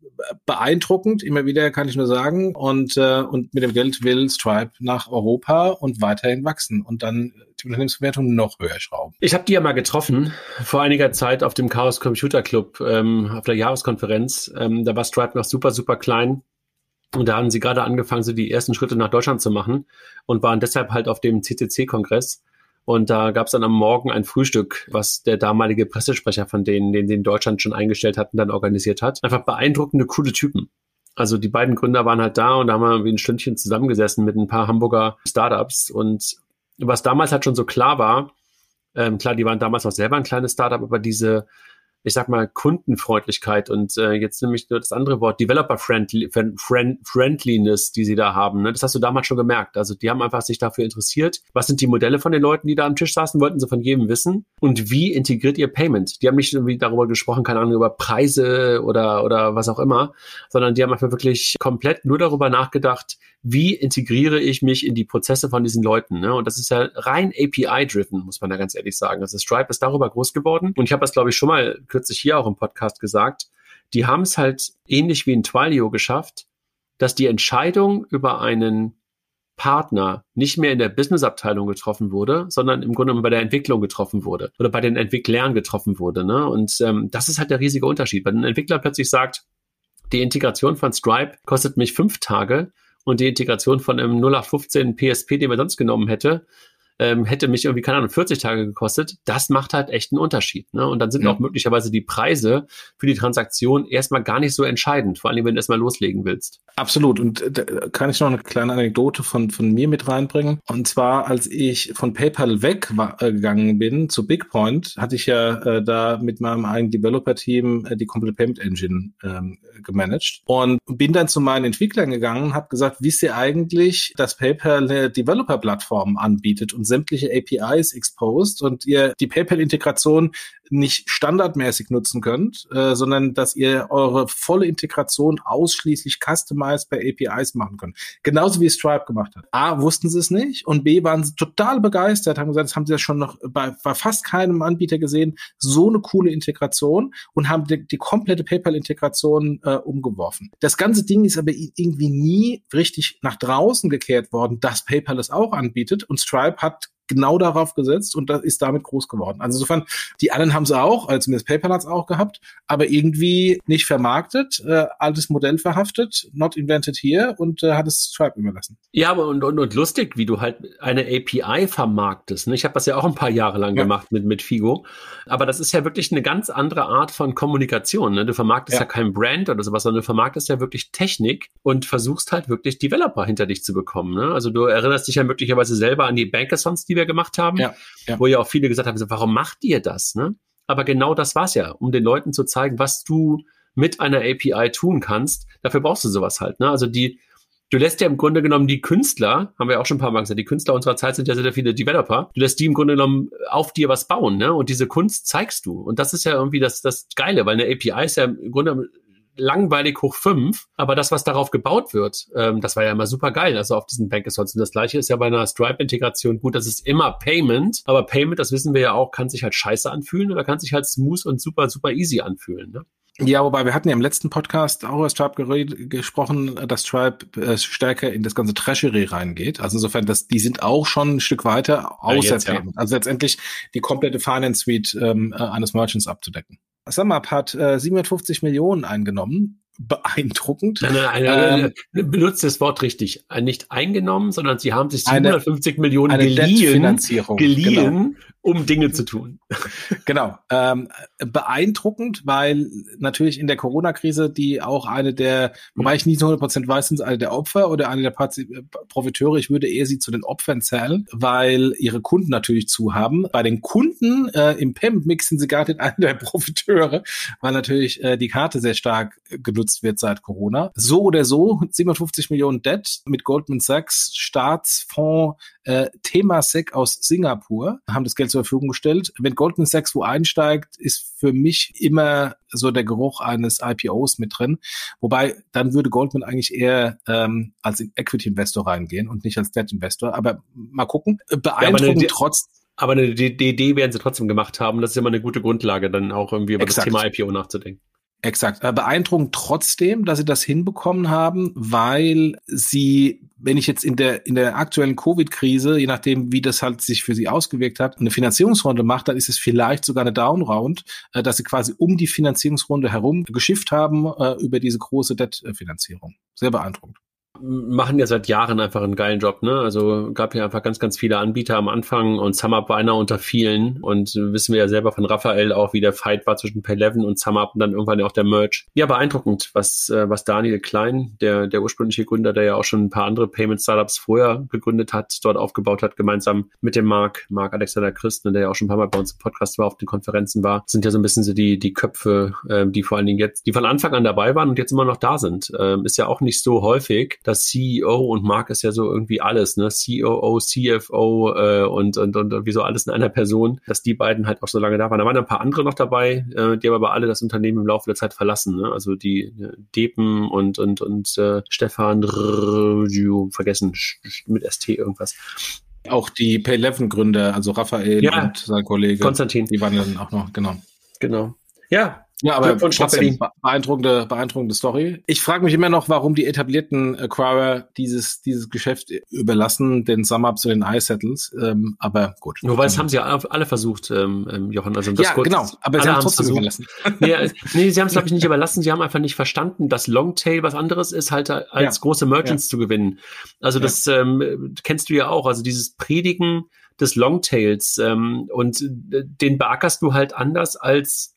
beeindruckend, immer wieder kann ich nur sagen. Und, äh, und mit dem Geld will Stripe nach Europa und weiterhin wachsen und dann die Unternehmensbewertung noch höher schrauben. Ich habe die ja mal getroffen vor einiger Zeit auf dem Chaos Computer Club ähm, auf der Jahreskonferenz. Ähm, da war Stripe noch super, super klein. Und da haben sie gerade angefangen, so die ersten Schritte nach Deutschland zu machen und waren deshalb halt auf dem CCC-Kongress. Und da gab es dann am Morgen ein Frühstück, was der damalige Pressesprecher von denen, den sie in Deutschland schon eingestellt hatten, dann organisiert hat. Einfach beeindruckende, coole Typen. Also die beiden Gründer waren halt da und da haben wir wie ein Stündchen zusammengesessen mit ein paar Hamburger Startups. Und was damals halt schon so klar war, ähm, klar, die waren damals auch selber ein kleines Startup, aber diese ich sag mal, Kundenfreundlichkeit und äh, jetzt nämlich nur das andere Wort, Developer-Friendliness, die sie da haben. Ne? Das hast du damals schon gemerkt. Also die haben einfach sich dafür interessiert. Was sind die Modelle von den Leuten, die da am Tisch saßen, wollten sie von jedem wissen? Und wie integriert ihr Payment? Die haben nicht irgendwie darüber gesprochen, keine Ahnung, über Preise oder, oder was auch immer, sondern die haben einfach wirklich komplett nur darüber nachgedacht, wie integriere ich mich in die Prozesse von diesen Leuten. Ne? Und das ist ja rein API-driven, muss man da ganz ehrlich sagen. Also Stripe ist darüber groß geworden. Und ich habe das, glaube ich, schon mal kürzlich hier auch im Podcast gesagt. Die haben es halt ähnlich wie in Twilio geschafft, dass die Entscheidung über einen Partner nicht mehr in der Business-Abteilung getroffen wurde, sondern im Grunde bei der Entwicklung getroffen wurde oder bei den Entwicklern getroffen wurde. Ne? Und ähm, das ist halt der riesige Unterschied. Wenn ein Entwickler plötzlich sagt, die Integration von Stripe kostet mich fünf Tage und die Integration von einem 0815 PSP, den man sonst genommen hätte, ähm, hätte mich irgendwie, keine Ahnung, 40 Tage gekostet, das macht halt echt einen Unterschied. Ne? Und dann sind ja. auch möglicherweise die Preise für die Transaktion erstmal gar nicht so entscheidend, vor allem wenn du erstmal loslegen willst. Absolut. Und äh, da kann ich noch eine kleine Anekdote von, von mir mit reinbringen. Und zwar, als ich von PayPal weggegangen äh, bin zu BigPoint, hatte ich ja äh, da mit meinem eigenen Developer-Team äh, die komplette Payment Engine ähm, gemanagt und bin dann zu meinen Entwicklern gegangen und habe gesagt, wisst ihr eigentlich, dass PayPal eine Developer-Plattform anbietet und sämtliche APIs exposed und ihr die PayPal-Integration nicht standardmäßig nutzen könnt, äh, sondern dass ihr eure volle Integration ausschließlich customized per APIs machen könnt. Genauso wie Stripe gemacht hat. A, wussten sie es nicht und B, waren sie total begeistert, haben gesagt, das haben sie ja schon noch bei, bei fast keinem Anbieter gesehen, so eine coole Integration und haben die, die komplette PayPal-Integration äh, umgeworfen. Das ganze Ding ist aber irgendwie nie richtig nach draußen gekehrt worden, dass PayPal es auch anbietet und Stripe hat genau darauf gesetzt und das ist damit groß geworden. Also insofern, die anderen haben sie auch, also zumindest PayPal hat es auch gehabt, aber irgendwie nicht vermarktet, äh, altes Modell verhaftet, not invented here und äh, hat es Stripe überlassen. Ja, aber und, und, und lustig, wie du halt eine API vermarktest. Ne? Ich habe das ja auch ein paar Jahre lang ja. gemacht mit, mit Figo, aber das ist ja wirklich eine ganz andere Art von Kommunikation. Ne? Du vermarktest ja. ja kein Brand oder sowas, sondern du vermarktest ja wirklich Technik und versuchst halt wirklich Developer hinter dich zu bekommen. Ne? Also du erinnerst dich ja möglicherweise selber an die Bankathons, die wir gemacht haben, ja, ja. wo ja auch viele gesagt haben, warum macht ihr das? Ne? Aber genau das war's ja, um den Leuten zu zeigen, was du mit einer API tun kannst. Dafür brauchst du sowas halt. Ne? Also die, du lässt ja im Grunde genommen die Künstler, haben wir auch schon ein paar Mal gesagt, die Künstler unserer Zeit sind ja sehr, sehr viele Developer. Du lässt die im Grunde genommen auf dir was bauen, ne? Und diese Kunst zeigst du. Und das ist ja irgendwie das, das Geile, weil eine API ist ja im Grunde langweilig hoch fünf, aber das, was darauf gebaut wird, ähm, das war ja immer super geil, also auf diesen Bank-Accounts. Und das gleiche ist ja bei einer Stripe-Integration gut, das ist immer Payment, aber Payment, das wissen wir ja auch, kann sich halt scheiße anfühlen oder kann sich halt smooth und super, super easy anfühlen. Ne? Ja, wobei wir hatten ja im letzten Podcast auch über Stripe gesprochen, dass Stripe äh, stärker in das ganze Treasury reingeht. Also insofern, dass die sind auch schon ein Stück weiter außer ja, jetzt, Payment. Ja. Also letztendlich die komplette Finance Suite ähm, äh, eines Merchants abzudecken. SumUp hat äh, 750 Millionen eingenommen [laughs] beeindruckend. Nein, nein, nein, ähm, benutzt das Wort richtig. Nicht eingenommen, sondern sie haben sich 750 eine, Millionen eine geliehen, geliehen genau. Um Dinge zu tun. Genau. Ähm, beeindruckend, weil natürlich in der Corona-Krise die auch eine der, wobei ich nicht zu 100 Prozent weiß, sind es eine der Opfer oder eine der Profiteure. Ich würde eher sie zu den Opfern zählen, weil ihre Kunden natürlich zu haben. Bei den Kunden äh, im PEM-Mix sind sie gar nicht [laughs] eine der Profiteure, weil natürlich äh, die Karte sehr stark genutzt wird seit Corona. So oder so, 750 Millionen Debt mit Goldman Sachs, Staatsfonds, äh, Temasek aus Singapur haben das Geld zur Verfügung gestellt. Wenn Goldman Sachs wo einsteigt, ist für mich immer so der Geruch eines IPOs mit drin. Wobei, dann würde Goldman eigentlich eher ähm, als Equity-Investor reingehen und nicht als Debt-Investor. Aber mal gucken. Beeindruckend ja, trotz aber eine Idee werden sie trotzdem gemacht haben. Das ist immer eine gute Grundlage, dann auch irgendwie über Exakt. das Thema IPO nachzudenken. Exakt. Äh, beeindruckend trotzdem, dass sie das hinbekommen haben, weil sie, wenn ich jetzt in der, in der aktuellen Covid-Krise, je nachdem, wie das halt sich für sie ausgewirkt hat, eine Finanzierungsrunde macht, dann ist es vielleicht sogar eine Down-Round, äh, dass sie quasi um die Finanzierungsrunde herum geschifft haben äh, über diese große Debt-Finanzierung. Sehr beeindruckend machen ja seit Jahren einfach einen geilen Job, ne? Also gab ja einfach ganz, ganz viele Anbieter am Anfang und SumUp war einer unter vielen und wissen wir ja selber von Raphael auch, wie der Fight war zwischen Pay11 und SumUp und dann irgendwann auch der Merch. Ja, beeindruckend, was, äh, was Daniel Klein, der, der ursprüngliche Gründer, der ja auch schon ein paar andere Payment-Startups vorher gegründet hat, dort aufgebaut hat, gemeinsam mit dem Marc, Marc Alexander Christen, der ja auch schon ein paar Mal bei uns im Podcast war, auf den Konferenzen war, sind ja so ein bisschen so die, die Köpfe, äh, die vor allen Dingen jetzt, die von Anfang an dabei waren und jetzt immer noch da sind. Ähm, ist ja auch nicht so häufig, dass CEO und Mark ist ja so irgendwie alles, ne? COO, CFO äh, und, und, und wie so alles in einer Person, dass die beiden halt auch so lange da waren. Da waren ein paar andere noch dabei, äh, die haben aber alle das Unternehmen im Laufe der Zeit verlassen. Ne? Also die äh, Depen und, und, und äh, Stefan vergessen, mit ST irgendwas. Auch die Pay11-Gründer, also Raphael ja, und sein Kollege. Konstantin. Die waren dann auch noch, genau. Genau. Ja, ja, aber trotzdem beeindruckende, beeindruckende Story. Ich frage mich immer noch, warum die etablierten Acquirer dieses, dieses Geschäft überlassen, den Sum-Ups und den iSettles. Ähm, aber gut. Nur weil es haben sie ja alle versucht, ähm, ähm Jochen. Also das ja, kurz, genau. Aber sie haben es trotzdem versucht. überlassen. [laughs] nee, nee sie haben es, glaube ich, nicht überlassen. Sie haben einfach nicht verstanden, dass Longtail was anderes ist, halt als ja. große Merchants ja. zu gewinnen. Also das ähm, kennst du ja auch. Also dieses Predigen des Longtails ähm, und äh, den beackerst du halt anders als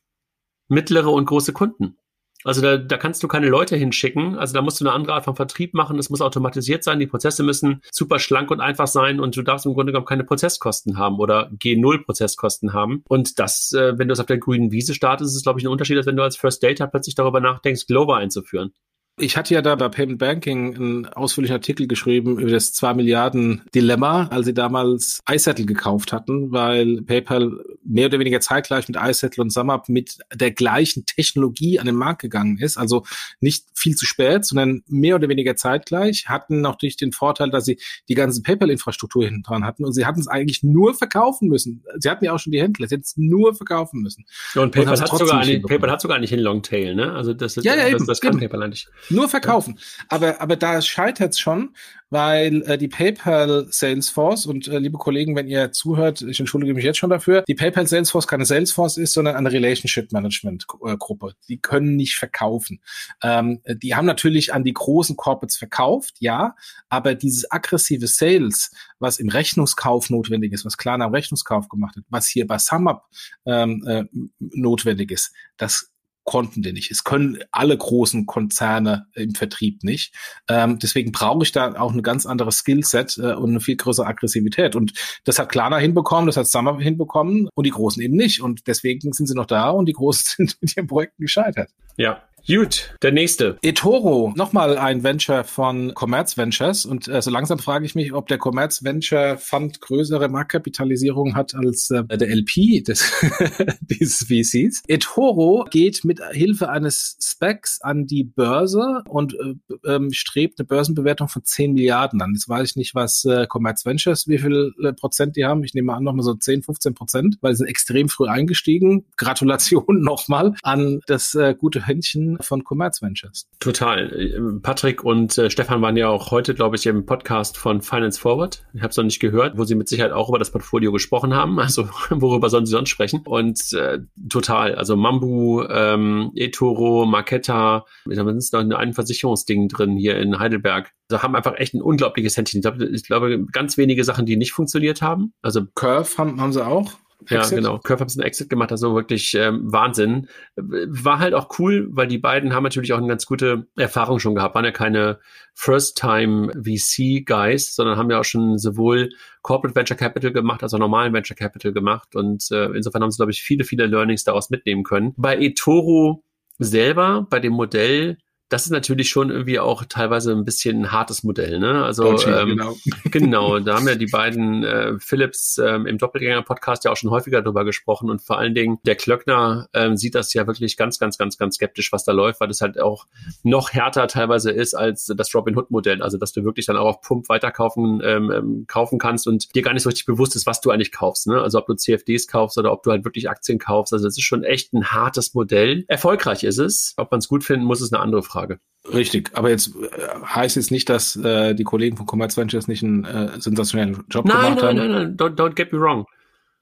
mittlere und große Kunden. Also da, da kannst du keine Leute hinschicken. Also da musst du eine andere Art von Vertrieb machen. Das muss automatisiert sein. Die Prozesse müssen super schlank und einfach sein und du darfst im Grunde genommen keine Prozesskosten haben oder G0 Prozesskosten haben. Und das, äh, wenn du es auf der grünen Wiese startest, ist es, glaube ich, ein Unterschied, als wenn du als First Data plötzlich darüber nachdenkst, Glover einzuführen. Ich hatte ja da bei Payment Banking einen ausführlichen Artikel geschrieben über das 2 Milliarden Dilemma, als sie damals iSettle gekauft hatten, weil PayPal mehr oder weniger zeitgleich mit iSettle und SumUp mit der gleichen Technologie an den Markt gegangen ist. Also nicht viel zu spät, sondern mehr oder weniger zeitgleich, hatten natürlich den Vorteil, dass sie die ganze PayPal-Infrastruktur hinten dran hatten und sie hatten es eigentlich nur verkaufen müssen. Sie hatten ja auch schon die Händler, sie hätten es nur verkaufen müssen. Und PayPal, und hat, sogar eine, PayPal hat sogar nicht einen Longtail, ne? Also das, ist, ja, ja, das, eben, das kann eben. PayPal eigentlich. Nur verkaufen. Aber, aber da scheitert es schon, weil äh, die PayPal Salesforce und äh, liebe Kollegen, wenn ihr zuhört, ich entschuldige mich jetzt schon dafür, die PayPal Salesforce keine Salesforce ist, sondern eine Relationship Management äh, Gruppe. Die können nicht verkaufen. Ähm, die haben natürlich an die großen Corporates verkauft, ja, aber dieses aggressive Sales, was im Rechnungskauf notwendig ist, was Klarna im Rechnungskauf gemacht hat, was hier bei SumUp ähm, äh, notwendig ist, das konnten die nicht. Es können alle großen Konzerne im Vertrieb nicht. Ähm, deswegen brauche ich da auch ein ganz anderes Skillset äh, und eine viel größere Aggressivität. Und das hat Klarna hinbekommen, das hat Summer hinbekommen und die Großen eben nicht. Und deswegen sind sie noch da und die Großen [laughs] sind mit ihren Projekten gescheitert. Ja, Gut, der nächste. eToro, nochmal ein Venture von Commerz Ventures. Und äh, so langsam frage ich mich, ob der Commerz Venture Fund größere Marktkapitalisierung hat als äh, der LP des, [laughs] dieses VCs. eToro geht mit Hilfe eines Specs an die Börse und äh, ähm, strebt eine Börsenbewertung von 10 Milliarden an. Jetzt weiß ich nicht, was äh, Commerz Ventures, wie viel äh, Prozent die haben. Ich nehme an, nochmal so 10, 15 Prozent, weil sie sind extrem früh eingestiegen. Gratulation [laughs] nochmal an das äh, gute Händchen von Commerz Ventures. Total. Patrick und äh, Stefan waren ja auch heute, glaube ich, im Podcast von Finance Forward. Ich habe es noch nicht gehört, wo sie mit Sicherheit auch über das Portfolio gesprochen haben. Also [laughs] worüber sollen sie sonst sprechen? Und äh, total. Also Mambu, ähm, eToro, Marketa, da ist noch ein Versicherungsding drin hier in Heidelberg. Also haben einfach echt ein unglaubliches Händchen. Ich glaube, ich glaube, ganz wenige Sachen, die nicht funktioniert haben. Also Curve haben, haben sie auch. Ja, Exit? genau. Curve haben einen Exit gemacht, also wirklich ähm, Wahnsinn. War halt auch cool, weil die beiden haben natürlich auch eine ganz gute Erfahrung schon gehabt. Waren ja keine First-Time VC-Guys, sondern haben ja auch schon sowohl Corporate Venture Capital gemacht, als auch normalen Venture Capital gemacht. Und äh, insofern haben sie, glaube ich, viele, viele Learnings daraus mitnehmen können. Bei eToro selber, bei dem Modell, das ist natürlich schon irgendwie auch teilweise ein bisschen ein hartes Modell, ne? Also ähm, genau. [laughs] genau, da haben ja die beiden äh, Philips ähm, im Doppelgänger-Podcast ja auch schon häufiger drüber gesprochen und vor allen Dingen der Klöckner ähm, sieht das ja wirklich ganz, ganz, ganz, ganz skeptisch, was da läuft, weil das halt auch noch härter teilweise ist als das Robin Hood-Modell, also dass du wirklich dann auch auf Pump weiterkaufen ähm, ähm, kaufen kannst und dir gar nicht so richtig bewusst ist, was du eigentlich kaufst, ne? Also ob du CFDs kaufst oder ob du halt wirklich Aktien kaufst, also das ist schon echt ein hartes Modell. Erfolgreich ist es, ob man es gut finden muss, ist eine andere Frage. Frage. Richtig, aber jetzt äh, heißt jetzt nicht, dass äh, die Kollegen von Commerz Ventures nicht einen äh, sensationellen Job nein, gemacht nein, haben. Nein, nein, nein, don't, don't get me wrong.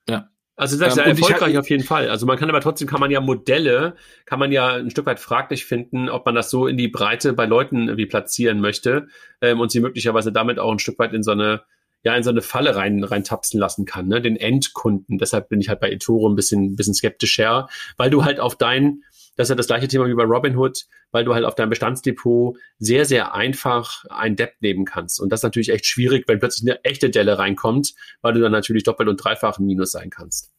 Ja. Also das ist ähm, ja erfolgreich auf jeden Fall. Also man kann aber trotzdem, kann man ja Modelle, kann man ja ein Stück weit fraglich finden, ob man das so in die Breite bei Leuten irgendwie platzieren möchte ähm, und sie möglicherweise damit auch ein Stück weit in so eine ja in so eine Falle rein reintapsen lassen kann, ne? den Endkunden. Deshalb bin ich halt bei eToro ein bisschen, bisschen skeptischer, weil du halt auf dein das ist ja das gleiche Thema wie bei Robinhood, weil du halt auf deinem Bestandsdepot sehr, sehr einfach ein Debt nehmen kannst. Und das ist natürlich echt schwierig, wenn plötzlich eine echte Delle reinkommt, weil du dann natürlich doppelt und dreifach im Minus sein kannst.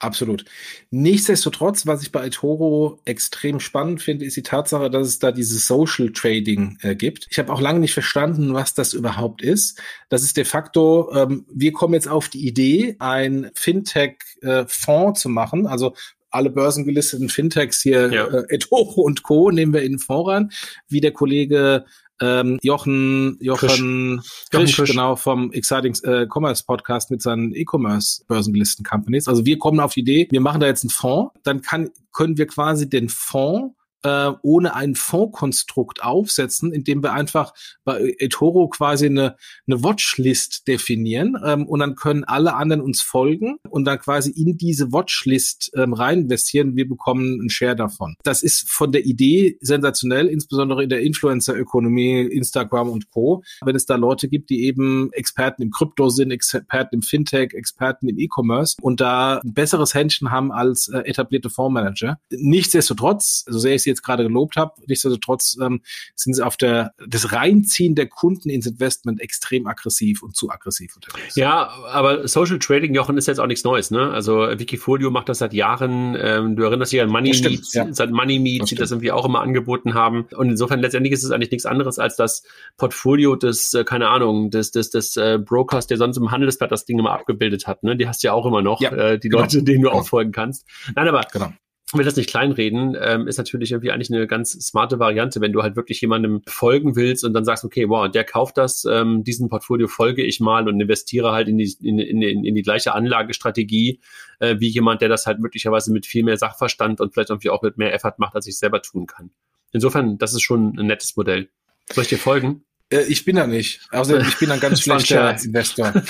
Absolut. Nichtsdestotrotz, was ich bei eToro extrem spannend finde, ist die Tatsache, dass es da dieses Social Trading äh, gibt. Ich habe auch lange nicht verstanden, was das überhaupt ist. Das ist de facto, ähm, wir kommen jetzt auf die Idee, ein Fintech-Fonds äh, zu machen, also alle börsengelisteten Fintechs hier, ja. äh, eToro und Co. nehmen wir in den Fonds rein, wie der Kollege ähm, Jochen, Jochen Krisch, Krisch, genau, vom Exciting äh, Commerce Podcast mit seinen E-Commerce börsengelisteten Companies. Also wir kommen auf die Idee, wir machen da jetzt einen Fonds, dann kann, können wir quasi den Fonds äh, ohne ein Fondskonstrukt aufsetzen, indem wir einfach bei eToro quasi eine, eine Watchlist definieren ähm, und dann können alle anderen uns folgen und dann quasi in diese Watchlist ähm, rein investieren. Wir bekommen einen Share davon. Das ist von der Idee sensationell, insbesondere in der Influencer-Ökonomie, Instagram und Co. Wenn es da Leute gibt, die eben Experten im Krypto sind, Experten im Fintech, Experten im E-Commerce und da ein besseres Händchen haben als äh, etablierte Fondsmanager. Nichtsdestotrotz, so sehr ich sie jetzt gerade gelobt habe. Nichtsdestotrotz ähm, sind sie auf der das Reinziehen der Kunden ins Investment extrem aggressiv und zu aggressiv unterwegs. Ja, aber Social Trading, Jochen, ist jetzt auch nichts Neues. Ne? Also Wikifolio macht das seit Jahren. Ähm, du erinnerst dich an Money Meets, ja. seit Money Meets, die das irgendwie auch immer angeboten haben. Und insofern letztendlich ist es eigentlich nichts anderes als das Portfolio des, äh, keine Ahnung, des, des, des äh, Brokers, der sonst im Handelsblatt das Ding immer abgebildet hat. Ne? Die hast du ja auch immer noch, ja, äh, die genau. Leute, denen du genau. auch folgen kannst. Nein, aber genau will das nicht kleinreden, ähm, ist natürlich irgendwie eigentlich eine ganz smarte Variante, wenn du halt wirklich jemandem folgen willst und dann sagst, okay, wow, der kauft das, ähm, diesen Portfolio folge ich mal und investiere halt in die, in, in, in die gleiche Anlagestrategie, äh, wie jemand, der das halt möglicherweise mit viel mehr Sachverstand und vielleicht irgendwie auch mit mehr Effort macht, als ich selber tun kann. Insofern, das ist schon ein nettes Modell. Soll ich dir folgen? Äh, ich bin da nicht. Außerdem, ich bin ein ganz [laughs] schlechter Investor. [laughs]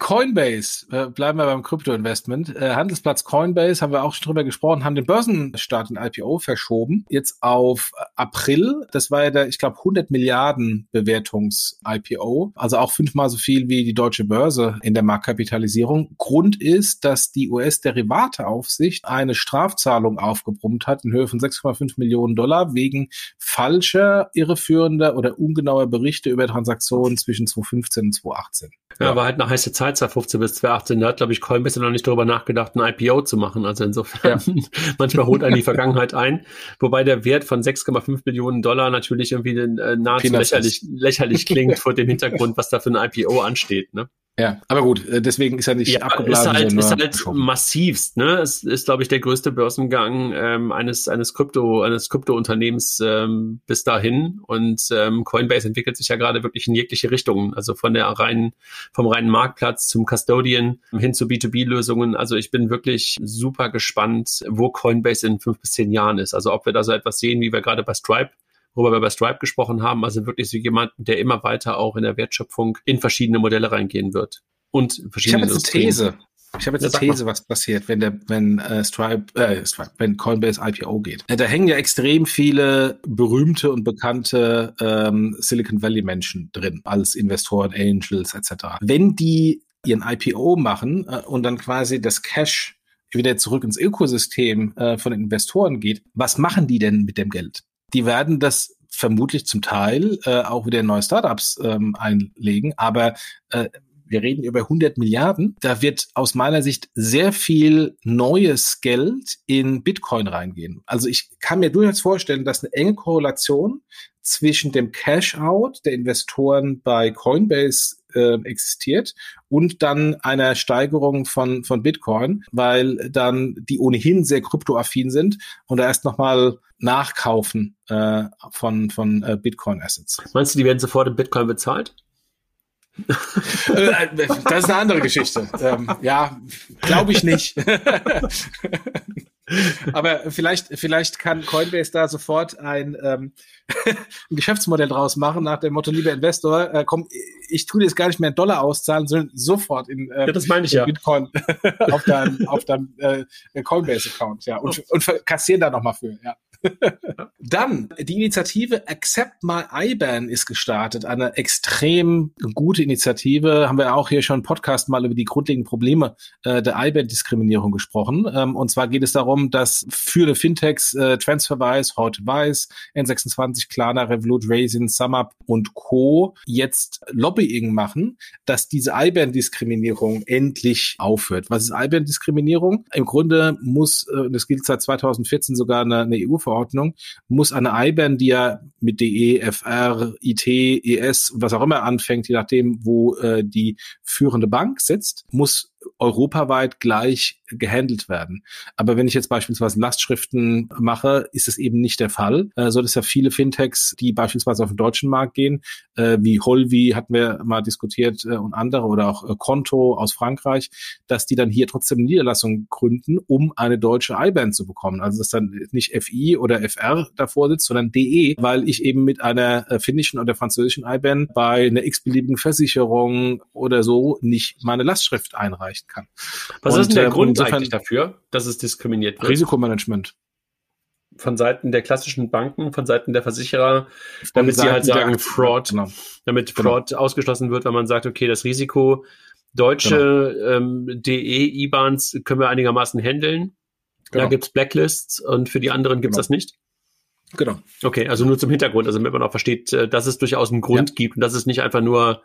Coinbase, äh, bleiben wir beim Krypto-Investment. Äh, Handelsplatz Coinbase, haben wir auch schon drüber gesprochen, haben den Börsenstart in IPO verschoben. Jetzt auf April. Das war ja der, ich glaube, 100 Milliarden Bewertungs-IPO. Also auch fünfmal so viel wie die deutsche Börse in der Marktkapitalisierung. Grund ist, dass die US-Derivateaufsicht eine Strafzahlung aufgebrummt hat in Höhe von 6,5 Millionen Dollar wegen falscher, irreführender oder ungenauer Berichte über Transaktionen zwischen 2015 und 2018. Ja, war halt eine heiße Zeit, 2015 bis 2018. Da hat, glaube ich, Coinbase noch nicht darüber nachgedacht, ein IPO zu machen. Also insofern, ja. [laughs] manchmal holt einen die Vergangenheit ein. Wobei der Wert von 6,5 Millionen Dollar natürlich irgendwie äh, nahezu lächerlich, lächerlich klingt [laughs] vor dem Hintergrund, was da für ein IPO ansteht. Ne? Ja, aber gut, äh, deswegen ist er nicht ja, abgeblasen. Ist halt, ist halt massivst, ne? Es ist, glaube ich, der größte Börsengang ähm, eines eines Krypto eines Kryptounternehmens ähm, bis dahin. Und ähm, Coinbase entwickelt sich ja gerade wirklich in jegliche Richtungen. Also von der reinen vom reinen Marktplatz zum Custodian hin zu B2B-Lösungen. Also ich bin wirklich super gespannt, wo Coinbase in fünf bis zehn Jahren ist. Also ob wir da so etwas sehen, wie wir gerade bei Stripe worüber wir bei Stripe gesprochen haben. Also wirklich so jemand, der immer weiter auch in der Wertschöpfung in verschiedene Modelle reingehen wird. Und verschiedene Ich habe jetzt eine These. Ich habe jetzt eine These, was passiert, wenn der, wenn äh, Stripe, äh, Stripe, wenn Coinbase IPO geht. Da hängen ja extrem viele berühmte und bekannte ähm, Silicon Valley Menschen drin, als Investoren, Angels etc. Wenn die ihren IPO machen äh, und dann quasi das Cash wieder zurück ins Ökosystem äh, von Investoren geht, was machen die denn mit dem Geld? Die werden das vermutlich zum Teil äh, auch wieder in neue Startups ähm, einlegen, aber äh, wir reden über 100 Milliarden. Da wird aus meiner Sicht sehr viel neues Geld in Bitcoin reingehen. Also ich kann mir durchaus vorstellen, dass eine enge Korrelation zwischen dem Cash-out der Investoren bei Coinbase äh, existiert und dann einer Steigerung von, von Bitcoin, weil dann die ohnehin sehr kryptoaffin sind und da erst nochmal nachkaufen äh, von, von äh, Bitcoin-Assets. Meinst du, die werden sofort in Bitcoin bezahlt? Äh, das ist eine andere Geschichte. Ähm, ja, glaube ich nicht. [laughs] Aber vielleicht, vielleicht kann Coinbase da sofort ein, ähm, [laughs] ein Geschäftsmodell draus machen, nach dem Motto, lieber Investor, äh, komm, ich tue dir jetzt gar nicht mehr in Dollar auszahlen, sondern sofort in, äh, ja, das meine ich ja. Bitcoin [laughs] auf deinem, auf deinem äh, Coinbase-Account, ja, und, und kassieren da nochmal für, ja. Dann, die Initiative Accept My IBAN ist gestartet. Eine extrem gute Initiative. Haben wir auch hier schon im Podcast mal über die grundlegenden Probleme äh, der IBAN-Diskriminierung gesprochen. Ähm, und zwar geht es darum, dass führende Fintechs äh, Transferwise, Weiß, N26, Klarna, Revolut, Raisin, SumUp und Co. jetzt Lobbying machen, dass diese IBAN-Diskriminierung endlich aufhört. Was ist IBAN-Diskriminierung? Im Grunde muss, äh, das gilt seit 2014 sogar eine, eine EU Verordnung muss eine IBAN, die ja mit DE, FR, IT, ES und was auch immer anfängt, je nachdem, wo äh, die führende Bank sitzt, muss europaweit gleich gehandelt werden. Aber wenn ich jetzt beispielsweise Lastschriften mache, ist es eben nicht der Fall, äh, so dass ja viele Fintechs, die beispielsweise auf den deutschen Markt gehen, äh, wie Holvi hatten wir mal diskutiert äh, und andere oder auch äh, Konto aus Frankreich, dass die dann hier trotzdem Niederlassung gründen, um eine deutsche IBAN zu bekommen. Also dass dann nicht FI oder FR davor sitzt, sondern DE, weil ich eben mit einer äh, finnischen oder französischen IBAN bei einer x-beliebigen Versicherung oder so nicht meine Lastschrift einreiche erreichen kann. Was und, ist denn der äh, Grund eigentlich dafür, dass es diskriminiert wird? Risikomanagement. Von Seiten der klassischen Banken, von Seiten der Versicherer, damit sie halt sagen, Fraud, genau. damit genau. Fraud genau. ausgeschlossen wird, wenn man sagt, okay, das Risiko deutsche genau. ähm, DE-IBANs können wir einigermaßen handeln. Genau. Da gibt es Blacklists und für die anderen gibt es genau. das nicht? Genau. Okay, also nur zum Hintergrund, also damit man auch versteht, äh, dass es durchaus einen Grund ja. gibt und dass es nicht einfach nur,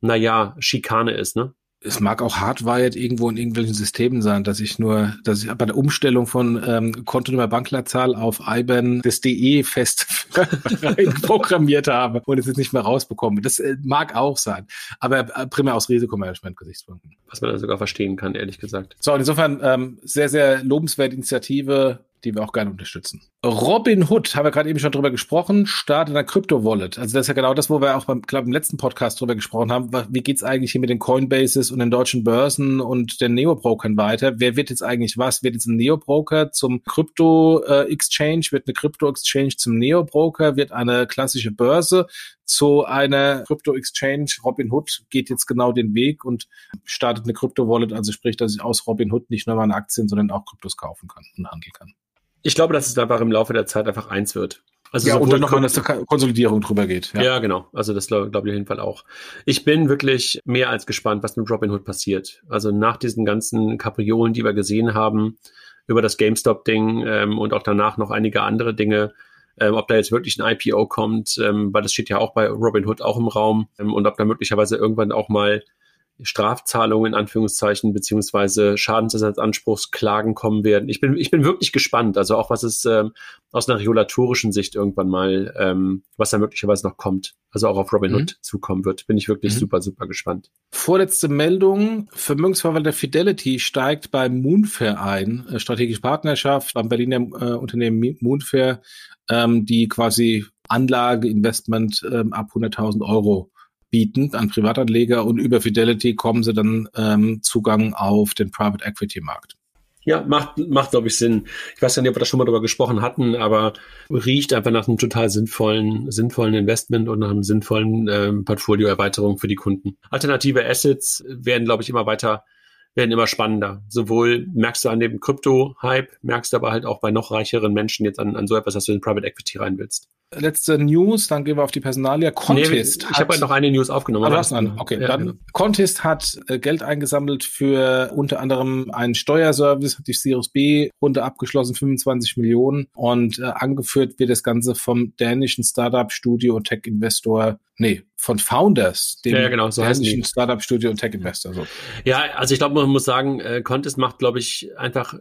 naja, Schikane ist, ne? Es mag auch hardwired irgendwo in irgendwelchen Systemen sein, dass ich nur, dass ich bei der Umstellung von ähm, Kontonummer Bankleitzahl auf IBAN das DE fest [laughs] programmiert habe und es jetzt nicht mehr rausbekomme. Das äh, mag auch sein, aber äh, primär aus Risikomanagement-Gesichtspunkten. Was man dann sogar verstehen kann, ehrlich gesagt. So, insofern ähm, sehr, sehr lobenswerte Initiative die wir auch gerne unterstützen. Robin Hood, haben wir gerade eben schon drüber gesprochen, startet eine Crypto-Wallet. Also das ist ja genau das, wo wir auch beim, glaube im letzten Podcast drüber gesprochen haben. Wie geht's eigentlich hier mit den Coinbases und den deutschen Börsen und den Neo-Brokern weiter? Wer wird jetzt eigentlich was? Wird jetzt ein Neo-Broker zum Crypto-Exchange? Wird eine Crypto-Exchange zum Neo-Broker? Wird eine klassische Börse zu einer Crypto-Exchange? Robin Hood geht jetzt genau den Weg und startet eine Crypto-Wallet, also sprich, dass ich aus Robin Hood nicht nur meine Aktien, sondern auch Kryptos kaufen kann und handeln kann. Ich glaube, dass es einfach im Laufe der Zeit einfach eins wird. Also ja, und dann nochmal, dass die Konsolidierung drüber geht. Ja, ja genau. Also das glaube glaub ich auf jeden Fall auch. Ich bin wirklich mehr als gespannt, was mit Robinhood passiert. Also nach diesen ganzen Kapriolen, die wir gesehen haben, über das GameStop-Ding ähm, und auch danach noch einige andere Dinge, ähm, ob da jetzt wirklich ein IPO kommt, ähm, weil das steht ja auch bei Robinhood auch im Raum ähm, und ob da möglicherweise irgendwann auch mal Strafzahlungen in Anführungszeichen beziehungsweise Schadensersatzanspruchsklagen kommen werden. Ich bin, ich bin wirklich gespannt, also auch was es ähm, aus einer regulatorischen Sicht irgendwann mal, ähm, was da möglicherweise noch kommt, also auch auf Robinhood mhm. zukommen wird, bin ich wirklich mhm. super, super gespannt. Vorletzte Meldung, Vermögensverwalter Fidelity steigt beim Moonfair ein, äh, strategische Partnerschaft beim Berliner äh, Unternehmen Moonfair, ähm, die quasi Anlage, Investment ähm, ab 100.000 Euro bieten an Privatanleger und über Fidelity kommen sie dann ähm, Zugang auf den Private Equity Markt. Ja, macht, macht glaube ich, Sinn. Ich weiß ja nicht, ob wir da schon mal drüber gesprochen hatten, aber riecht einfach nach einem total sinnvollen, sinnvollen Investment und nach einem sinnvollen ähm, Portfolioerweiterung für die Kunden. Alternative Assets werden, glaube ich, immer weiter, werden immer spannender. Sowohl merkst du an dem Krypto-Hype, merkst du aber halt auch bei noch reicheren Menschen jetzt an, an so etwas, dass du in Private Equity rein willst letzte News, dann gehen wir auf die Personalia. Contest. Nee, ich habe halt noch eine News aufgenommen. Ah, hast an. Okay, ja, dann genau. Contest hat äh, Geld eingesammelt für unter anderem einen Steuerservice, hat die Series B Runde abgeschlossen, 25 Millionen und äh, angeführt wird das Ganze vom dänischen Startup Studio und Tech Investor, nee, von Founders, dem ja, genau, so dänischen Startup Studio und Tech Investor. So. Ja, also ich glaube, man muss sagen, äh, Contest macht, glaube ich, einfach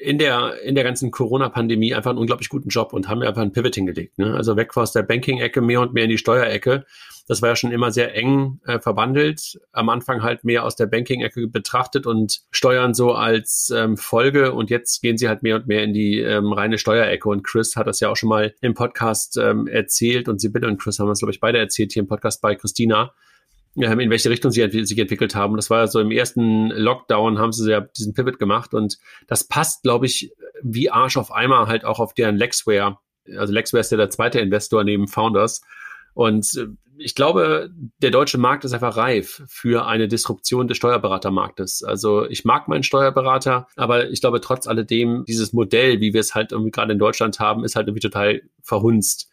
in der, in der ganzen Corona-Pandemie einfach einen unglaublich guten Job und haben einfach ein Pivot hingelegt. Ne? Also weg aus der Banking-Ecke mehr und mehr in die Steuerecke. Das war ja schon immer sehr eng äh, verwandelt. Am Anfang halt mehr aus der Banking-Ecke betrachtet und Steuern so als ähm, Folge. Und jetzt gehen sie halt mehr und mehr in die ähm, reine Steuerecke. Und Chris hat das ja auch schon mal im Podcast ähm, erzählt und Sibylle und Chris haben das, glaube ich, beide erzählt hier im Podcast bei Christina in welche Richtung sie sich entwickelt haben. Das war so im ersten Lockdown haben sie ja diesen Pivot gemacht und das passt, glaube ich, wie Arsch auf Eimer halt auch auf deren Lexware. Also Lexware ist ja der zweite Investor neben Founders. Und äh, ich glaube, der deutsche Markt ist einfach reif für eine Disruption des Steuerberatermarktes. Also ich mag meinen Steuerberater, aber ich glaube trotz alledem, dieses Modell, wie wir es halt irgendwie gerade in Deutschland haben, ist halt irgendwie total verhunzt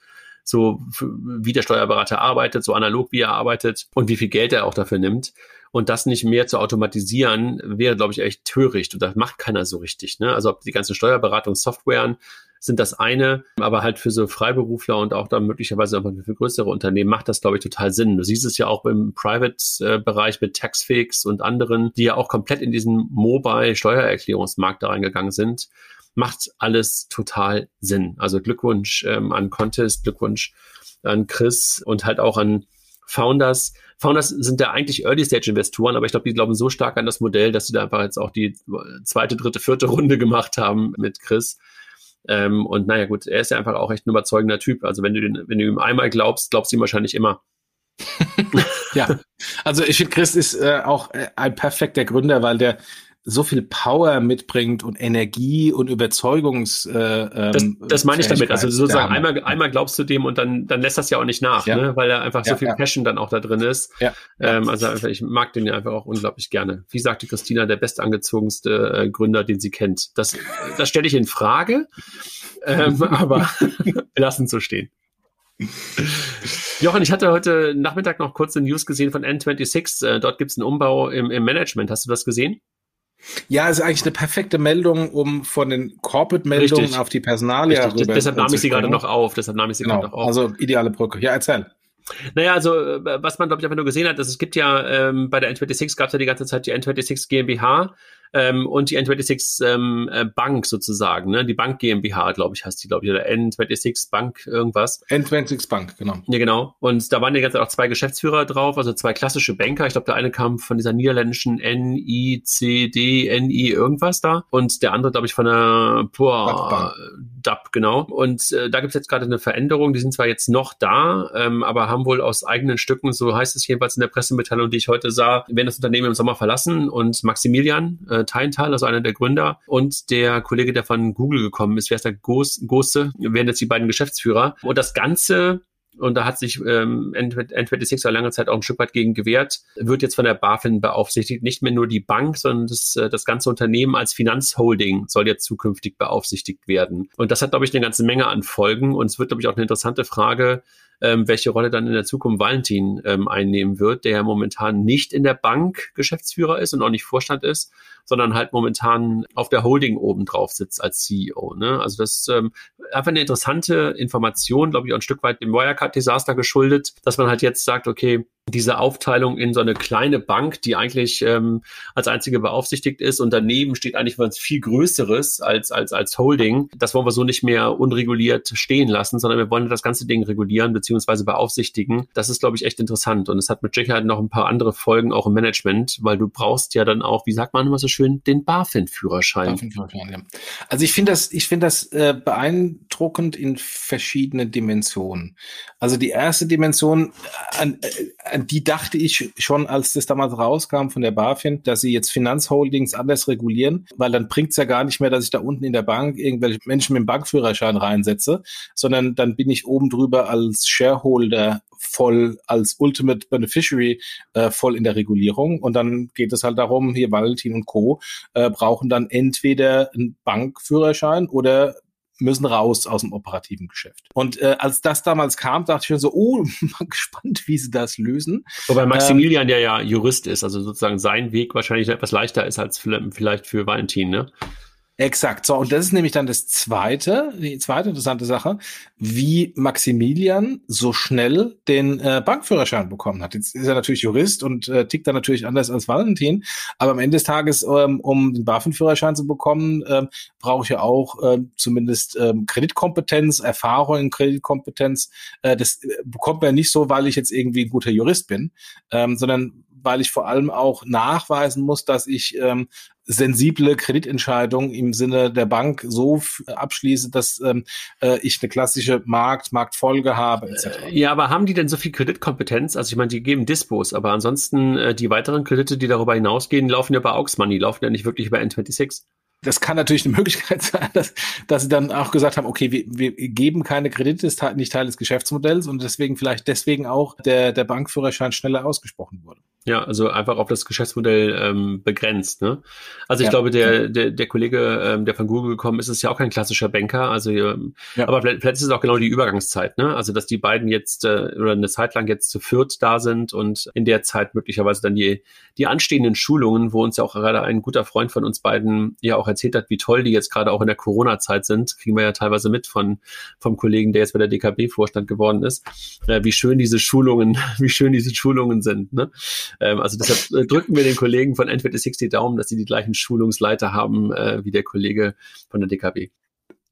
so wie der Steuerberater arbeitet, so analog wie er arbeitet und wie viel Geld er auch dafür nimmt. Und das nicht mehr zu automatisieren, wäre, glaube ich, echt töricht. Und das macht keiner so richtig. Ne? Also ob die ganzen Steuerberatungssoftwaren sind das eine, aber halt für so Freiberufler und auch dann möglicherweise auch für größere Unternehmen macht das, glaube ich, total Sinn. Du siehst es ja auch im Private-Bereich mit Taxfix und anderen, die ja auch komplett in diesen Mobile-Steuererklärungsmarkt da reingegangen sind macht alles total Sinn. Also Glückwunsch ähm, an Contest, Glückwunsch an Chris und halt auch an Founders. Founders sind ja eigentlich Early-Stage-Investoren, aber ich glaube, die glauben so stark an das Modell, dass sie da einfach jetzt auch die zweite, dritte, vierte Runde gemacht haben mit Chris. Ähm, und naja, gut, er ist ja einfach auch echt ein überzeugender Typ. Also wenn du, den, wenn du ihm einmal glaubst, glaubst du ihm wahrscheinlich immer. [laughs] ja, also ich finde, Chris ist äh, auch äh, ein perfekter Gründer, weil der so viel Power mitbringt und Energie und Überzeugungs. Äh, ähm, das, das meine ich damit. Also sozusagen einmal, einmal glaubst du dem und dann, dann lässt das ja auch nicht nach, ja. ne? weil er einfach ja, so viel ja. Passion dann auch da drin ist. Ja. Ähm, also einfach, ich mag den ja einfach auch unglaublich gerne. Wie sagte Christina, der bestangezogenste äh, Gründer, den sie kennt. Das, das stelle ich in Frage, ähm, [laughs] aber [laughs] lassen so stehen. Jochen, ich hatte heute Nachmittag noch kurz eine News gesehen von N26. Äh, dort gibt es einen Umbau im, im Management. Hast du das gesehen? Ja, ist eigentlich eine perfekte Meldung, um von den Corporate-Meldungen auf die Personalia Richtig. rüber Deshalb nahm ich sie gerade noch auf. Deshalb nahm ich sie genau. gerade noch auf. Also ideale Brücke. Ja, erzähl. Naja, also äh, was man, glaube ich, einfach nur gesehen hat, dass es gibt ja ähm, bei der N26 gab es ja die ganze Zeit die N26 GmbH, ähm, und die N26 ähm, äh, Bank sozusagen, ne? Die Bank GmbH, glaube ich, heißt die, glaube ich, oder N26 Bank irgendwas. N26 Bank, genau. Ja, genau. Und da waren die ganze Zeit auch zwei Geschäftsführer drauf, also zwei klassische Banker. Ich glaube, der eine kam von dieser niederländischen NICD, NI irgendwas da und der andere, glaube ich, von der boah, DAP, genau. Und äh, da gibt es jetzt gerade eine Veränderung. Die sind zwar jetzt noch da, ähm, aber haben wohl aus eigenen Stücken, so heißt es jedenfalls in der Pressemitteilung, die ich heute sah, werden das Unternehmen im Sommer verlassen und Maximilian, äh, Teintal, also einer der Gründer, und der Kollege, der von Google gekommen ist, wer ist der Gosse, werden jetzt die beiden Geschäftsführer. Und das Ganze und da hat sich ähm, N26 ja lange Zeit auch ein Stück weit gegen gewehrt, wird jetzt von der BaFin beaufsichtigt. Nicht mehr nur die Bank, sondern das, äh, das ganze Unternehmen als Finanzholding soll jetzt zukünftig beaufsichtigt werden. Und das hat, glaube ich, eine ganze Menge an Folgen. Und es wird, glaube ich, auch eine interessante Frage, ähm, welche Rolle dann in der Zukunft Valentin ähm, einnehmen wird, der ja momentan nicht in der Bank Geschäftsführer ist und auch nicht Vorstand ist, sondern halt momentan auf der Holding oben drauf sitzt als CEO. Ne? Also das ist ähm, einfach eine interessante Information, glaube ich, auch ein Stück weit dem Wirecard-Desaster geschuldet, dass man halt jetzt sagt, okay, diese Aufteilung in so eine kleine Bank, die eigentlich ähm, als einzige beaufsichtigt ist und daneben steht eigentlich was viel Größeres als, als, als Holding. Das wollen wir so nicht mehr unreguliert stehen lassen, sondern wir wollen das ganze Ding regulieren beziehungsweise beaufsichtigen. Das ist, glaube ich, echt interessant und es hat mit Sicherheit noch ein paar andere Folgen auch im Management, weil du brauchst ja dann auch, wie sagt man immer so schön, den BaFin-Führerschein. BaFin ja. Also ich finde das, ich finde das äh, beeindruckend in verschiedenen Dimensionen. Also die erste Dimension, an, äh, an die dachte ich schon, als das damals rauskam von der BaFin, dass sie jetzt Finanzholdings anders regulieren, weil dann bringt es ja gar nicht mehr, dass ich da unten in der Bank irgendwelche Menschen mit dem Bankführerschein reinsetze, sondern dann bin ich oben drüber als Shareholder voll als Ultimate Beneficiary äh, voll in der Regulierung. Und dann geht es halt darum, hier Valentin und Co. Äh, brauchen dann entweder einen Bankführerschein oder müssen raus aus dem operativen Geschäft. Und äh, als das damals kam, dachte ich mir so, oh, [laughs] mal gespannt, wie sie das lösen. Wobei Maximilian, ähm, der ja Jurist ist, also sozusagen sein Weg wahrscheinlich etwas leichter ist als vielleicht für Valentin, ne? Exakt. So, und das ist nämlich dann das zweite, die zweite interessante Sache, wie Maximilian so schnell den äh, Bankführerschein bekommen hat. Jetzt ist er natürlich Jurist und äh, tickt da natürlich anders als Valentin, aber am Ende des Tages, ähm, um den BaFin-Führerschein zu bekommen, ähm, brauche ich ja auch äh, zumindest ähm, Kreditkompetenz, Erfahrung in Kreditkompetenz. Äh, das äh, bekommt man ja nicht so, weil ich jetzt irgendwie ein guter Jurist bin, ähm, sondern weil ich vor allem auch nachweisen muss, dass ich ähm, sensible Kreditentscheidungen im Sinne der Bank so abschließe, dass ähm, äh, ich eine klassische Markt, Marktfolge habe, etc. Äh, ja, aber haben die denn so viel Kreditkompetenz? Also ich meine, die geben Dispos, aber ansonsten äh, die weiteren Kredite, die darüber hinausgehen, laufen ja bei Aux Money, laufen ja nicht wirklich über N26 das kann natürlich eine [laughs] Möglichkeit sein, dass, dass sie dann auch gesagt haben, okay, wir, wir geben keine Kredite, ist nicht Teil des Geschäftsmodells und deswegen vielleicht deswegen auch der, der Bankführerschein schneller ausgesprochen wurde. Ja, also einfach auf das Geschäftsmodell ähm, begrenzt. Ne? Also ich ja, glaube, der, der, der Kollege, ähm, der von Google gekommen ist, ist ja auch kein klassischer Banker. Also, ähm, ja. aber vielleicht, vielleicht ist es auch genau die Übergangszeit. Ne? Also dass die beiden jetzt äh, oder eine Zeit lang jetzt zu viert da sind und in der Zeit möglicherweise dann die, die anstehenden Schulungen, wo uns ja auch gerade ein guter Freund von uns beiden ja auch erzählt hat, wie toll die jetzt gerade auch in der Corona-Zeit sind, kriegen wir ja teilweise mit von vom Kollegen, der jetzt bei der DKB-Vorstand geworden ist, äh, wie schön diese Schulungen, [laughs] wie schön diese Schulungen sind. Ne? Ähm, also deshalb äh, drücken wir den Kollegen von N26 die Daumen, dass sie die gleichen Schulungsleiter haben äh, wie der Kollege von der DKB.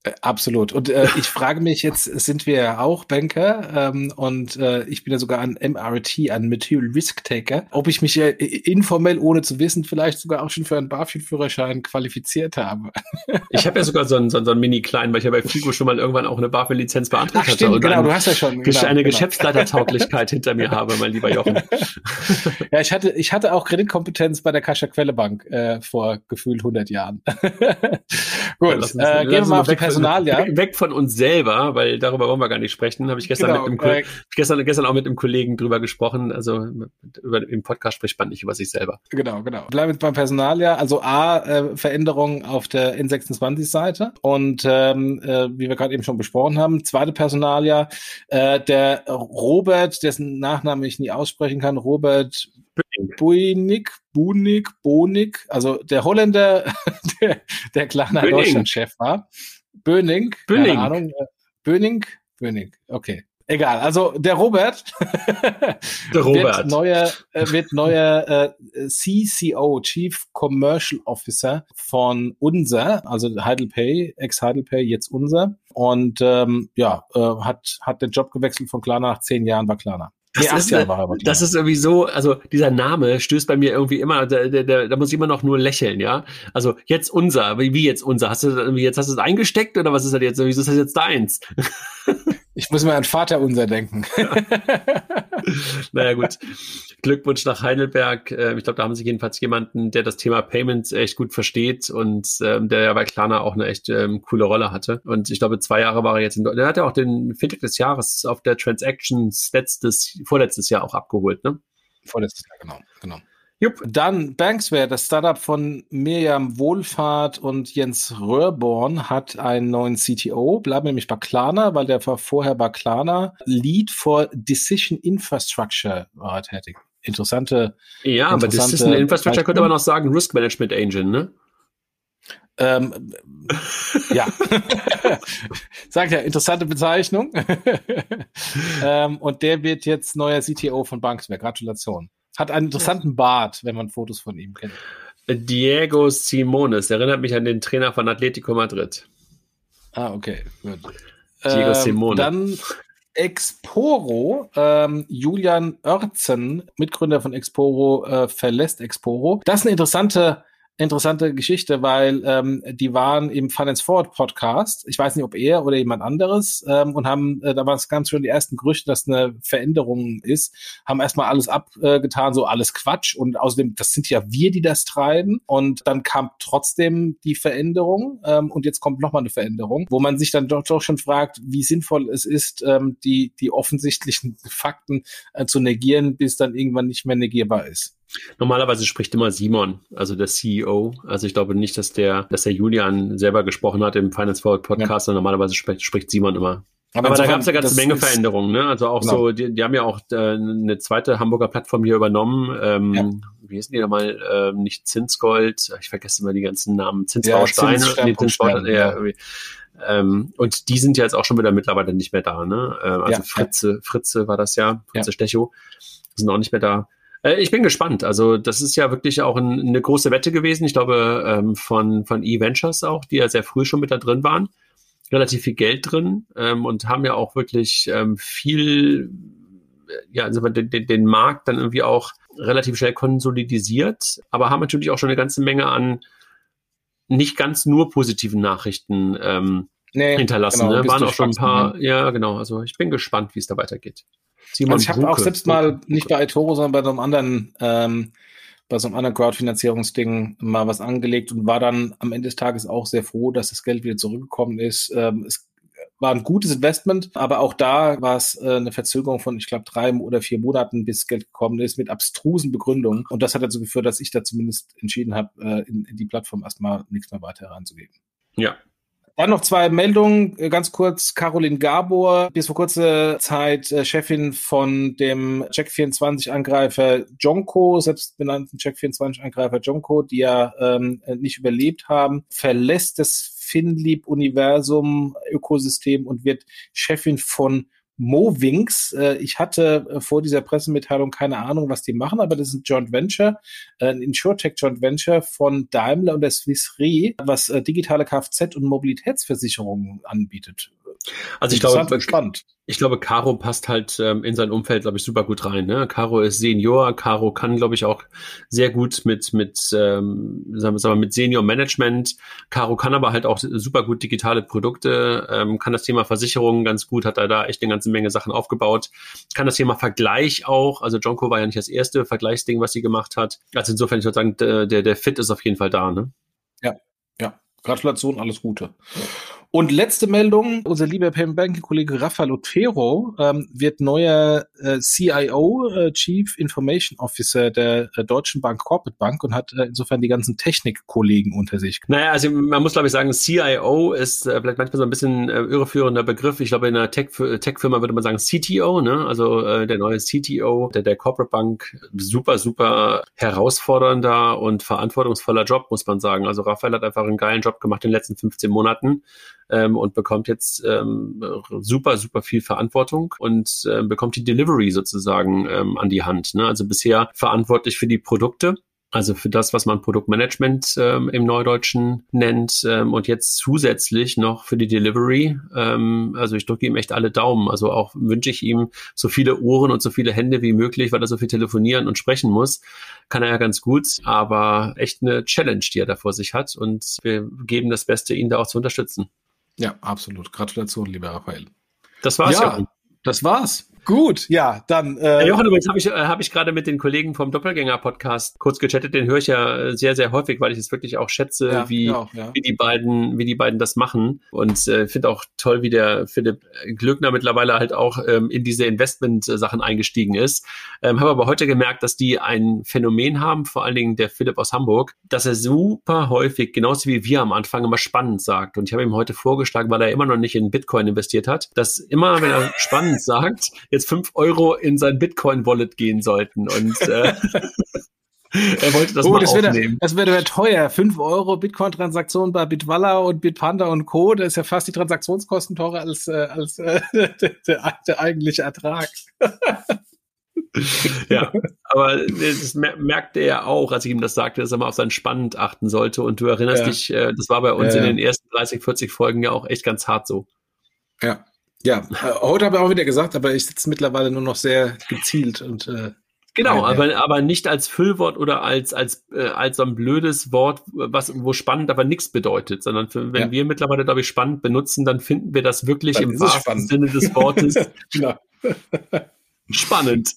Äh, absolut. Und äh, ich [laughs] frage mich jetzt, sind wir ja auch Banker ähm, und äh, ich bin ja sogar ein MRT, ein Material Risk Taker, ob ich mich äh, informell, ohne zu wissen, vielleicht sogar auch schon für einen BaFin-Führerschein qualifiziert habe. [laughs] ich habe ja sogar so einen, so, so einen Mini-Kleinen, weil ich ja bei Figo schon mal irgendwann auch eine BaFin-Lizenz beantragt Ach, hatte. und genau, du hast ja schon. Genau, eine genau. Geschäftsleitertauglichkeit hinter mir habe, mein lieber Jochen. [laughs] ja, ich hatte, ich hatte auch Kreditkompetenz bei der Kascha Quelle Bank äh, vor gefühlt 100 Jahren. Gut, ja, äh, gehen wir mal auf die Person Personal, ja. Weg von uns selber, weil darüber wollen wir gar nicht sprechen. Habe ich gestern genau, mit einem gestern, gestern auch mit einem Kollegen drüber gesprochen. Also über, im Podcast spricht man nicht über sich selber. Genau, genau. Bleiben wir beim Personal, ja. Also A, äh, Veränderungen auf der N26-Seite und ähm, äh, wie wir gerade eben schon besprochen haben, zweite Personalia, äh, der Robert, dessen Nachname ich nie aussprechen kann, Robert. Buinik, Bunik, Bonik, also der Holländer, [laughs] der, der kleine Deutschlandchef war. Böning, Böning. keine Ahnung. Böning, Böning, okay. Egal, also der Robert, [laughs] Der Robert. wird neuer, äh, wird neuer äh, CCO, Chief Commercial Officer von unser, also Heidelpay, ex-Heidelpay, jetzt unser. Und ähm, ja, äh, hat, hat den Job gewechselt von Klarna nach zehn Jahren bei Klarna. Das, Nee, ist, bei das ist irgendwie so, also dieser Name stößt bei mir irgendwie immer, da, da, da, muss ich immer noch nur lächeln, ja. Also jetzt unser, wie, wie jetzt unser? Hast du irgendwie jetzt hast du es eingesteckt oder was ist das jetzt? Wieso ist das jetzt deins? [laughs] Ich muss mir an Vater unser denken. [laughs] naja, gut. Glückwunsch nach Heidelberg. Ähm, Ich glaube, da haben sie jedenfalls jemanden, der das Thema Payments echt gut versteht und ähm, der ja bei Klarna auch eine echt ähm, coole Rolle hatte. Und ich glaube, zwei Jahre war er jetzt in Deutschland. Der hat ja auch den Fintech des Jahres auf der Transactions letztes, vorletztes Jahr auch abgeholt, ne? Vorletztes Jahr, genau, genau. Jupp. Dann Banksware, das Startup von Mirjam Wohlfahrt und Jens Röhrborn, hat einen neuen CTO, bleiben nämlich bei Klarna, weil der war vorher bei Klarna Lead for Decision Infrastructure war tätig. Interessante, Ja, aber Interessante eine Infrastructure, könnte man auch sagen, Risk Management Engine, ne? ähm, ja, [laughs] sagt ja, interessante Bezeichnung. [laughs] ähm, und der wird jetzt neuer CTO von Banksware. Gratulation. Hat einen interessanten Bart, wenn man Fotos von ihm kennt. Diego Simones, erinnert mich an den Trainer von Atletico Madrid. Ah, okay, gut. Diego Simone. Dann Exporo, ähm, Julian Oertzen, Mitgründer von Exporo, äh, verlässt Exporo. Das ist eine interessante interessante Geschichte, weil ähm, die waren im Finance Forward Podcast, ich weiß nicht, ob er oder jemand anderes, ähm, und haben, äh, da waren es ganz schon die ersten Gerüchte, dass eine Veränderung ist, haben erstmal alles abgetan, so alles Quatsch. Und außerdem, das sind ja wir, die das treiben. Und dann kam trotzdem die Veränderung ähm, und jetzt kommt nochmal eine Veränderung, wo man sich dann doch, doch schon fragt, wie sinnvoll es ist, ähm, die, die offensichtlichen Fakten äh, zu negieren, bis dann irgendwann nicht mehr negierbar ist. Normalerweise spricht immer Simon, also der CEO. Also ich glaube nicht, dass der, dass der Julian selber gesprochen hat im Finance Forward Podcast, sondern normalerweise spricht, spricht Simon immer. Aber, da insofern, gab es eine ganze Menge Veränderungen, ne? Also auch Genau. so, die, die haben ja auch äh, eine zweite Hamburger Plattform hier übernommen. Ähm, Ja. Wie hießen die nochmal? Ähm, nicht Zinsgold, ich vergesse immer die ganzen Namen. Ja, Zinsbausteine. Zinsstern, nee, Zinsbausteine, ja, ja. Ähm, und die sind ja jetzt auch schon wieder mittlerweile nicht mehr da, ne? Ähm, also Ja, Fritze, Fritze war das ja, Fritze Ja. Stecho, sind auch nicht mehr da. Äh, Ich bin gespannt. Also das ist ja wirklich auch ein, eine große Wette gewesen. Ich glaube ähm, von von E-Ventures auch, die ja sehr früh schon mit da drin waren, relativ viel Geld drin ähm, und haben ja auch wirklich ähm, viel, ja, also den, den, Markt dann irgendwie auch relativ schnell konsolidisiert, aber haben natürlich auch schon eine ganze Menge an nicht ganz nur positiven Nachrichten ähm, Nee, hinterlassen. genau, ne? Waren auch schon ein paar, ja genau. Also ich bin gespannt, wie es da weitergeht. Simon Also ich habe auch selbst mal nicht bei eToro, sondern bei so einem anderen, ähm, bei so einem anderen Crowdfinanzierungsding mal was angelegt und war dann am Ende des Tages auch sehr froh, dass das Geld wieder zurückgekommen ist. Ähm, es war ein gutes Investment, aber auch da war es äh, eine Verzögerung von, ich glaube, drei oder vier Monaten, bis Geld gekommen ist, mit abstrusen Begründungen. Und das hat dazu geführt, dass ich da zumindest entschieden habe, äh, in, in die Plattform erstmal nichts mehr weiter reinzugeben. Ja, Dann noch zwei Meldungen, äh, ganz kurz. Caroline Gabor, bis vor kurzer Zeit äh, Chefin von dem Check24-Angreifer Jonko, selbstbenannten Check24-Angreifer Jonko, die ja ähm, nicht überlebt haben, verlässt das Finlieb-Universum-Ökosystem und wird Chefin von Movings. Äh, ich hatte äh, vor dieser Pressemitteilung keine Ahnung, was die machen, aber das ist ein Joint Venture, äh, ein InsurTech Joint Venture von Daimler und der Swiss Re, was äh, digitale Kfz- und Mobilitätsversicherungen anbietet. Also ich glaube, spannend. ich glaube, Caro passt halt ähm, in sein Umfeld, glaube ich, super gut rein. Ne? Caro ist Senior, Caro kann, glaube ich, auch sehr gut mit mit ähm, sagen wir, sagen wir, mit Senior Management. Caro kann aber halt auch super gut digitale Produkte, ähm, kann das Thema Versicherungen ganz gut, hat er da echt eine ganze Menge Sachen aufgebaut. Kann das Thema Vergleich auch, also Jonko war ja nicht das erste Vergleichsding, was sie gemacht hat. Also insofern, ich würde sagen, der, der Fit ist auf jeden Fall da. Ne? Ja, Gratulation, alles Gute. Und letzte Meldung, unser lieber Payment Banking Kollege Rafael Otero ähm, wird neuer äh, CIO, äh, Chief Information Officer der äh, Deutschen Bank Corporate Bank und hat äh, insofern die ganzen Technikkollegen unter sich. Naja, also man muss glaube ich sagen, CIO ist äh, vielleicht manchmal so ein bisschen äh, irreführender Begriff. Ich glaube, in einer Tech-Firma Tech würde man sagen CTO, ne? also äh, der neue CTO der, der Corporate Bank. Super, super herausfordernder und verantwortungsvoller Job, muss man sagen. Also Raphael hat einfach einen geilen Job gemacht in den letzten 15 Monaten ähm, und bekommt jetzt ähm, super, super viel Verantwortung und äh, bekommt die Delivery sozusagen ähm, an die Hand. Ne? Also bisher verantwortlich für die Produkte also für das, was man Produktmanagement ähm, im Neudeutschen nennt ähm, und jetzt zusätzlich noch für die Delivery. Ähm, also ich drücke ihm echt alle Daumen. Also auch wünsche ich ihm so viele Ohren und so viele Hände wie möglich, weil er so viel telefonieren und sprechen muss. Kann er ja ganz gut, aber echt eine Challenge, die er da vor sich hat und wir geben das Beste, ihn da auch zu unterstützen. Ja, absolut. Gratulation, lieber Raphael. Das war's ja. ja. Das war's. Gut, ja, dann. Äh ja, Jochen, übrigens habe ich, äh, hab ich gerade mit den Kollegen vom Doppelgänger-Podcast kurz gechattet. Den höre ich ja äh, sehr, sehr häufig, weil ich es wirklich auch schätze, ja, wie, ja, ja. wie die beiden, wie die beiden das machen. Und äh, finde auch toll, wie der Philipp Glückner mittlerweile halt auch ähm, in diese Investment-Sachen eingestiegen ist. Ähm, habe aber heute gemerkt, dass die ein Phänomen haben, vor allen Dingen der Philipp aus Hamburg, dass er super häufig, genauso wie wir am Anfang, immer spannend sagt. Und ich habe ihm heute vorgeschlagen, weil er immer noch nicht in Bitcoin investiert hat, dass immer, wenn er spannend [laughs] sagt, jetzt fünf Euro in sein Bitcoin-Wallet gehen sollten. Und äh, [laughs] er wollte das oh, mal das aufnehmen. Wäre, das wäre teuer. Fünf Euro Bitcoin-Transaktion bei Bitwalla und Bitpanda und Co. Das ist ja fast die Transaktionskosten teurer als, äh, als äh, [laughs] der, der, eigentliche Ertrag. [laughs] ja, aber das merkte er auch, als ich ihm das sagte, dass er mal auf sein Spannend achten sollte. Und du erinnerst ja. dich, äh, das war bei uns ja, in den ersten 30, 40 Folgen ja auch echt ganz hart so. Ja, ja, heute habe ich auch wieder gesagt, aber ich sitze mittlerweile nur noch sehr gezielt und äh, Genau, aber, aber nicht als Füllwort oder als, als, äh, als so ein blödes Wort, was, wo spannend aber nichts bedeutet, sondern für, wenn ja. wir mittlerweile, glaube ich, spannend benutzen, dann finden wir das wirklich dann im wahrsten Sinne des Wortes. [laughs] [laughs] Spannend.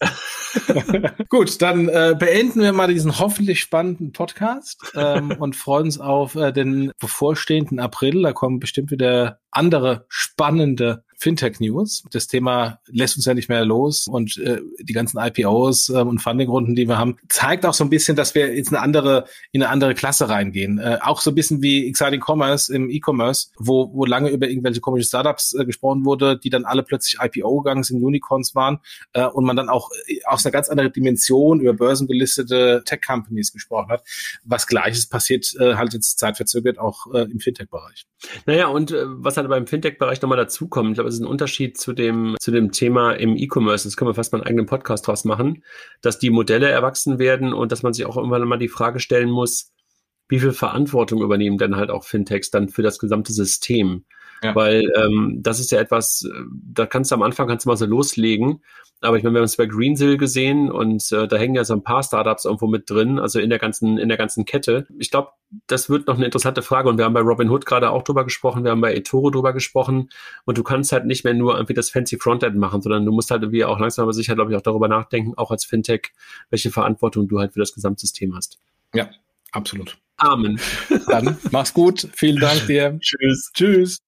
[laughs] Gut, dann äh, beenden wir mal diesen hoffentlich spannenden Podcast ähm, und freuen uns auf äh, den bevorstehenden April. Da kommen bestimmt wieder andere spannende Fintech-News. Das Thema lässt uns ja nicht mehr los und äh, die ganzen IPOs äh, und Funding-Runden, die wir haben, zeigt auch so ein bisschen, dass wir jetzt eine andere, in eine andere Klasse reingehen. Äh, auch so ein bisschen wie Exciting Commerce im E-Commerce, wo, wo lange über irgendwelche komischen Startups äh, gesprochen wurde, die dann alle plötzlich IPO gegangen sind, Unicorns waren äh, und man dann auch äh, aus einer ganz anderen Dimension über börsengelistete Tech-Companies gesprochen hat. Was gleiches passiert äh, halt jetzt zeitverzögert auch äh, im Fintech-Bereich. Naja, und äh, was halt beim Fintech-Bereich nochmal dazukommt, ich glaube, es ist ein Unterschied zu dem, zu dem Thema im E-Commerce. Das können wir fast mal einen eigenen Podcast draus machen, dass die Modelle erwachsen werden und dass man sich auch irgendwann mal die Frage stellen muss, wie viel Verantwortung übernehmen denn halt auch Fintechs dann für das gesamte System? Ja. Weil ähm, das ist ja etwas, äh, da kannst du am Anfang kannst du mal so loslegen aber ich meine, wir haben es bei Greensill gesehen und äh, da hängen ja so ein paar Startups irgendwo mit drin, also in der ganzen, in der ganzen Kette. Ich glaube, das wird noch eine interessante Frage und wir haben bei Robinhood gerade auch drüber gesprochen, wir haben bei eToro drüber gesprochen und du kannst halt nicht mehr nur irgendwie das fancy Frontend machen, sondern du musst halt irgendwie auch langsam aber sicher, glaube ich, auch darüber nachdenken, auch als Fintech, welche Verantwortung du halt für das Gesamtsystem hast. Ja, absolut. Amen. Dann mach's gut. Vielen Dank [laughs] dir. Tschüss. Tschüss.